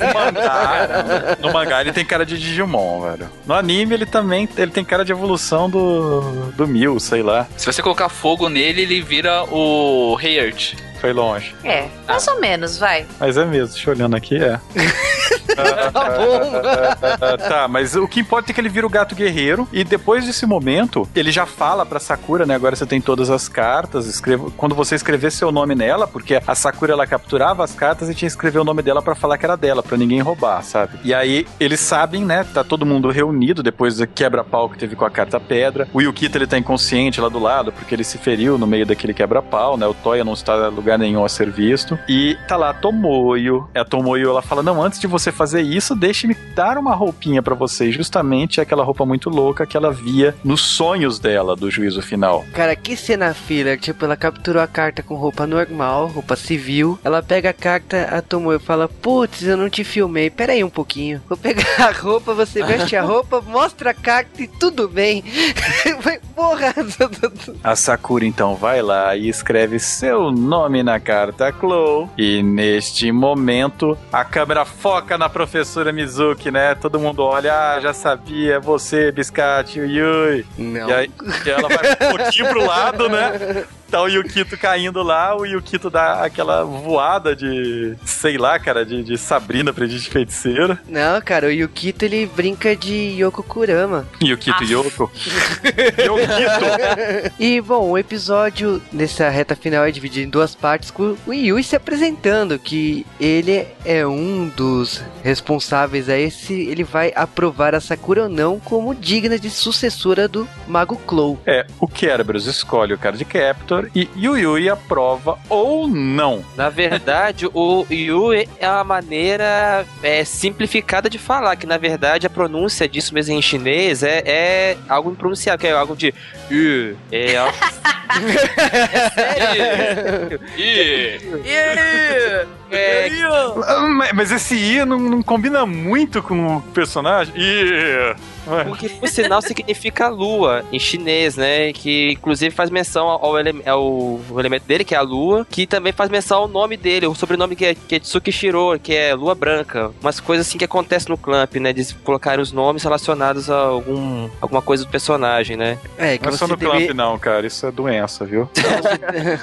No mangá, no mangá ele tem cara de Digimon, velho. No anime ele também ele tem cara de evolução do, do Mil, sei lá. Se você colocar fogo nele, ele vira o Heart. Foi longe. É, mais ou menos, vai. Mas é mesmo, deixa eu olhando aqui, é. tá bom. tá, mas o que importa é que ele vira o gato guerreiro e depois desse momento, ele já fala pra Sakura, né? Agora você tem todas as cartas, escreva, quando você escrever seu nome nela, porque a Sakura ela capturava as cartas e tinha que escrever o nome dela pra falar que era dela, pra ninguém roubar, sabe? E aí eles sabem, né? Tá todo mundo reunido depois do quebra-pau que teve com a carta pedra. O Yukito ele tá inconsciente lá do lado porque ele se feriu no meio daquele quebra-pau, né? O Toya não está em lugar nenhum a ser visto. E tá lá a Tomoyo. A Tomoyo ela fala: "Não, antes de você fazer isso, deixe-me dar uma roupinha pra você". Justamente aquela roupa muito louca que ela via nos sonhos dela do juízo final. Cara, que cena filler. Tipo, ela capturou a carta com roupa normal, roupa civil. Ela pega a carta, a tomou e fala: Putz, eu não te filmei. Pera aí um pouquinho. Vou pegar a roupa, você veste a roupa, mostra a carta e tudo bem. Porra! A Sakura então vai lá e escreve seu nome na carta Clow. E neste momento a câmera foca na professora Mizuki, né? Todo mundo olha, ah, já sabia, é você, Biscate, Yui. Não. E aí ela vai um pouquinho pro lado, né? Tá o Yukito caindo lá, o Yukito dá aquela voada de, sei lá, cara, de, de Sabrina aprendiz de feiticeira. Não, cara, o Yukito ele brinca de Yoko Kurama. Yukito Yoko. Yokito. E bom, o episódio nessa reta final é dividido em duas partes com o Yui se apresentando, que ele é um dos responsáveis a esse, ele vai aprovar a Sakura ou não como digna de sucessora do Mago Clow. É, o Kerberos escolhe o cara de Captor e Yu Yui aprova ou não. Na verdade, o Yu é uma maneira é, simplificada de falar, que na verdade a pronúncia disso mesmo em chinês é, é algo impronunciável, que é algo de Yu. É algo... Ah, mas- Mas esse I não, não combina muito com o personagem. I. O que, por sinal, significa lua em chinês, né? Que inclusive faz menção ao, ele- ao elemento dele, que é a lua, que também faz menção ao nome dele, o sobrenome que é, que é Tsukishiro, que é lua branca. Umas coisas assim que acontecem no Clamp, né? De colocar os nomes relacionados a algum, alguma coisa do personagem, né? É, que Não é só no deve... Clamp, não, cara. Isso é doença, viu?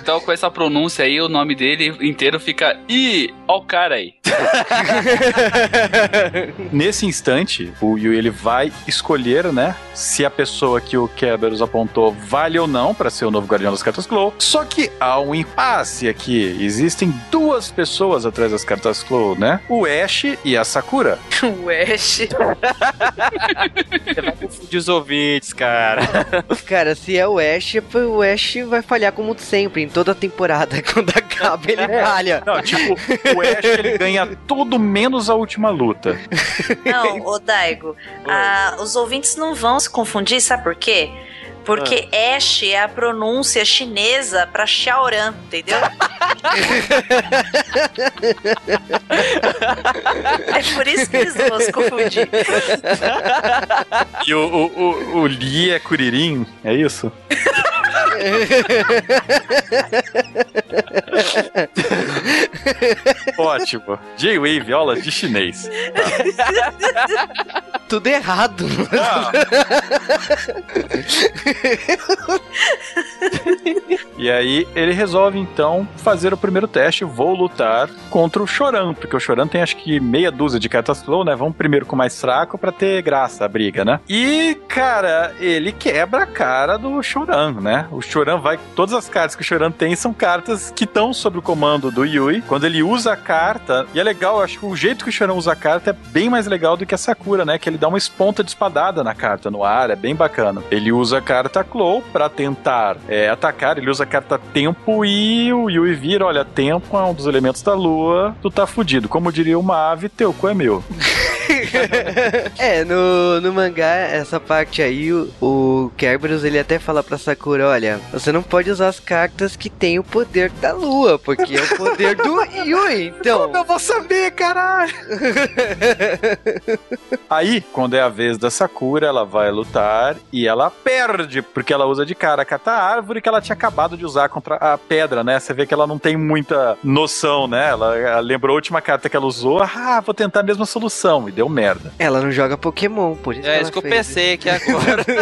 Então, com essa pronúncia aí, o nome dele inteiro fica. Ih, ó o cara aí. Nesse instante, o Yui ele vai escolher, né, se a pessoa que o Kerberos apontou vale ou não pra ser o novo Guardião das Cartas Claw. Só que há um impasse aqui. Existem duas pessoas atrás das Cartas Claw, né? O Ash e a Sakura. O Ash. Você vai confundir os ouvintes, cara. Cara, se é o Ash, o Ash vai falhar como sempre, em toda a temporada. Quando acaba, ele falha. Não, tipo, o Ash ele ganha tudo menos a última luta. Não, ô Daigo, ah, os ouvintes não vão se confundir, sabe por quê? Porque Ash é a pronúncia chinesa pra Xiaoran, entendeu? é por isso que eles vão se confundir. E o, o, o, o Li é Kuririn, é isso? Ótimo. J-Wave, aula de chinês. Tudo errado. E aí ele resolve então fazer o primeiro teste, vou lutar contra o Choran, porque o Choran tem acho que meia dúzia de cartas flow, né? Vamos primeiro com o mais fraco pra ter graça a briga, né? E, cara, ele quebra a cara do Choran, né? O Choran vai, todas as cartas que o Choran tem são cartas que estão sob o comando do Yui. Quando ele usa a carta, e é legal, acho que o jeito que o Choran usa a carta é bem mais legal do que a Sakura, né? Que ele dá uma esponta de espadada na carta no ar, é bem bacana. Ele usa a carta Claw pra tentar é, atacar, ele usa a carta Tempo e o Yui vira, olha, Tempo é um dos elementos da lua, tu tá fudido. Como diria uma ave, teu cu é meu. É, no, no mangá, essa parte aí, o, o Kerberos, ele até fala pra Sakura, olha, você não pode usar as cartas que tem o poder da lua, porque é o poder do Yui, então... Como eu vou saber, caralho? Aí, quando é a vez da Sakura, ela vai lutar e ela perde, porque ela usa de cara a carta árvore que ela tinha acabado de usar contra a pedra, né? Você vê que ela não tem muita noção, né? Ela, ela lembrou a última carta que ela usou, ah, vou tentar a mesma solução, e deu merda. Ela não joga Pokémon, por isso É que isso que eu pensei que agora.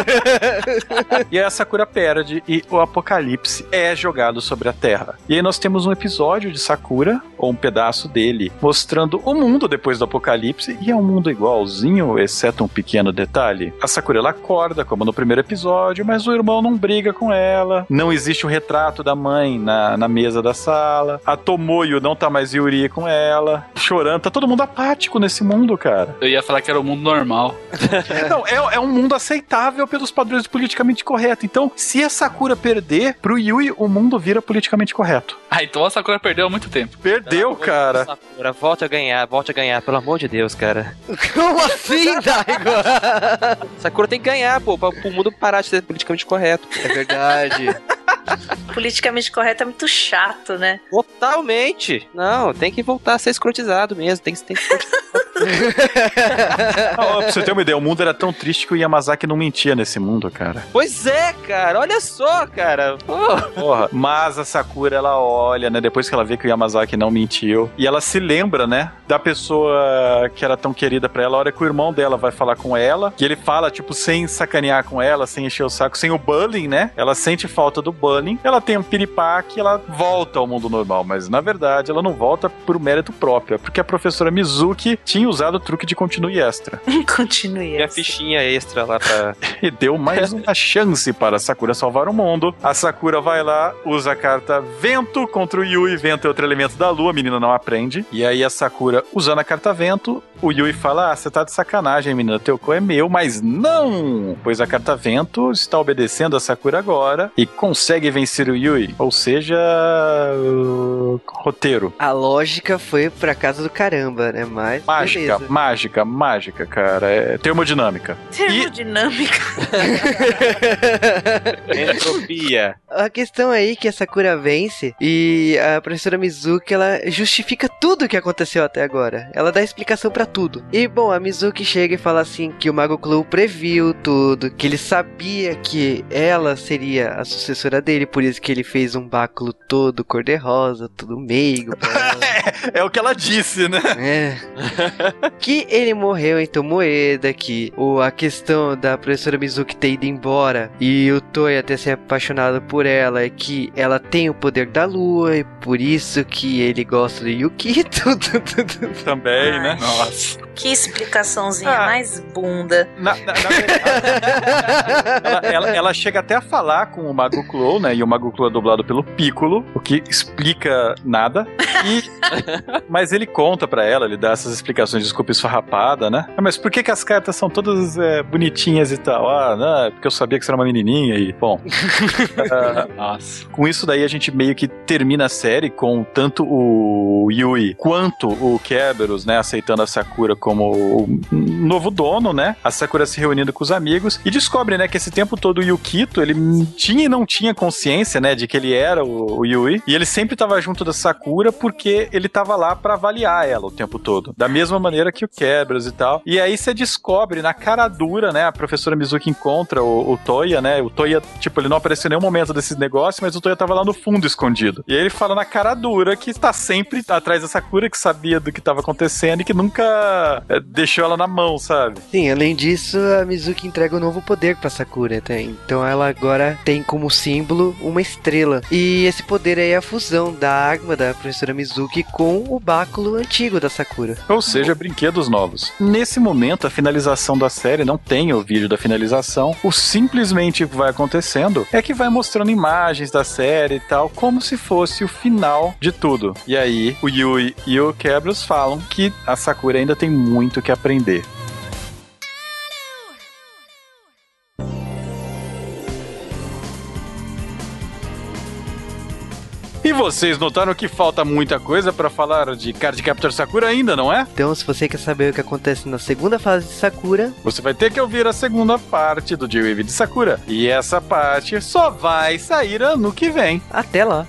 E aí a Sakura perde e o apocalipse é jogado sobre a Terra. E aí nós temos um episódio de Sakura, ou um pedaço dele, mostrando o mundo depois do apocalipse, e é um mundo igualzinho, exceto um pequeno detalhe. A Sakura ela acorda, como no primeiro episódio, mas o irmão não briga com ela. Não existe o retrato da mãe na, na mesa da sala. A Tomoyo não tá mais Yuri com ela. Chorando, tá todo mundo apático nesse mundo, cara. Eu ia falar que era o mundo normal. Não, é, é um mundo aceitável pelos padrões politicamente correto. Então, se a Sakura perder, pro Yui o mundo vira politicamente correto. Ah, então a Sakura perdeu há muito tempo. Perdeu, cara. Sakura, volte a ganhar, volte a ganhar, pelo amor de Deus, cara. Como assim, Daigo? Sakura tem que ganhar, pô, pra o mundo parar de ser politicamente correto. É verdade. Politicamente correto é muito chato, né? Totalmente. Não, tem que voltar a ser escrotizado mesmo. Tem, que- tem que Ah, pra você ter uma ideia, o mundo era tão triste que o Yamazaki não mentia nesse mundo, cara. Pois é, cara. Olha só, cara. Pô. Porra. Mas a Sakura, ela olha, né? Depois que ela vê que o Yamazaki não mentiu. E ela se lembra, né? Da pessoa que era tão querida pra ela. A hora que o irmão dela vai falar com ela. Que ele fala, tipo, sem sacanear com ela, sem encher o saco, sem o bullying, né? Ela sente falta do bullying. Ela tem um piripaque, ela volta ao mundo normal. Mas na verdade, ela não volta por mérito próprio. É porque a professora Mizuki tinha usado o truque de continue extra. Continue. E a fichinha extra lá pra. e deu mais uma chance para a Sakura salvar o mundo. A Sakura vai lá, usa a carta Vento contra o Yui. Vento é outro elemento da lua, a menina não aprende. E aí a Sakura, usando a carta Vento, o Yui fala: Ah, você tá de sacanagem, menina, teu cu é meu, mas não! Pois a carta Vento está obedecendo a Sakura agora e consegue vencer o Yui. Ou seja, uh, roteiro. A lógica foi pra casa do caramba, né? Mas. Mágica. Mágica, mágica, mágica, cara. É termodinâmica. Termodinâmica. Entropia. A questão aí é que a Sakura vence e a professora Mizuki ela justifica tudo o que aconteceu até agora. Ela dá explicação pra tudo. E bom, a Mizuki chega e fala assim que o Mago Clow previu tudo, que ele sabia que ela seria a sucessora dele, por isso que ele fez um báculo todo cor-de-rosa, tudo meigo. ela. É o que ela disse, né? É. que ele morreu em Tomoeda, que o, a questão da professora Mizuki ter ido embora e o Toya ter se apaixonado por ela é que ela tem o poder da lua e por isso que ele gosta do Yukito. Também, né? Nossa. Que explicaçãozinha Ah. mais bunda. Na, na- na verdade, ela, ela- ela chega até a falar com o Mago Clow, né? E o Mago Clow é dublado pelo Piccolo, o que explica nada. E, mas ele conta pra ela, ele dá essas explicações, desculpa esfarrapada, né? Ah, Mas por que, que as cartas são todas é, bonitinhas e tal? Ah, não, é porque eu sabia que você era uma menininha e, bom. ah, Nossa. com isso daí a gente meio que termina a série com tanto o Yui quanto o Kerberos, né, aceitando a Sakura como o novo dono, né? A Sakura se reunindo com os amigos e descobre, né, que esse tempo todo o Yukito, ele tinha e não tinha consciência, né, de que ele era o, o Yui, e ele sempre tava junto da Sakura porque ele tava lá pra avaliar ela o tempo todo. Da mesma maneira que o Kerberos e tal. E aí você descobre na cara dura, né, a professora Mizuki encontra o, o Toya, né? O Toya, tipo, ele não apareceu em nenhum momento desse negócio, mas o Toya tava lá no fundo escondido. E aí ele fala na cara dura que tá sempre atrás da Sakura, que sabia do que tava acontecendo e que nunca é, deixou ela na mão, sabe? Sim, além disso, a Mizuki entrega um novo poder pra Sakura, tá? Então ela agora tem como símbolo uma estrela. E esse poder aí é a fusão da Agma da professora Mizuki com o báculo antigo da Sakura. Ou seja, brinquedos novos. Nesse momento, a finalização da série não tem o vídeo da finalização. O simplesmente que vai acontecendo é que vai mostrando imagens da série e tal, como se fosse o final de tudo. E aí, o Yui e o Kerberos falam que a Sakura ainda tem muito que aprender. E vocês notaram que falta muita coisa pra falar de Card Captor Sakura ainda, não é? Então, se você quer saber o que acontece na segunda fase de Sakura, Você vai ter que ouvir a segunda parte do J-Wave de Sakura. E essa parte só vai sair ano que vem. até lá.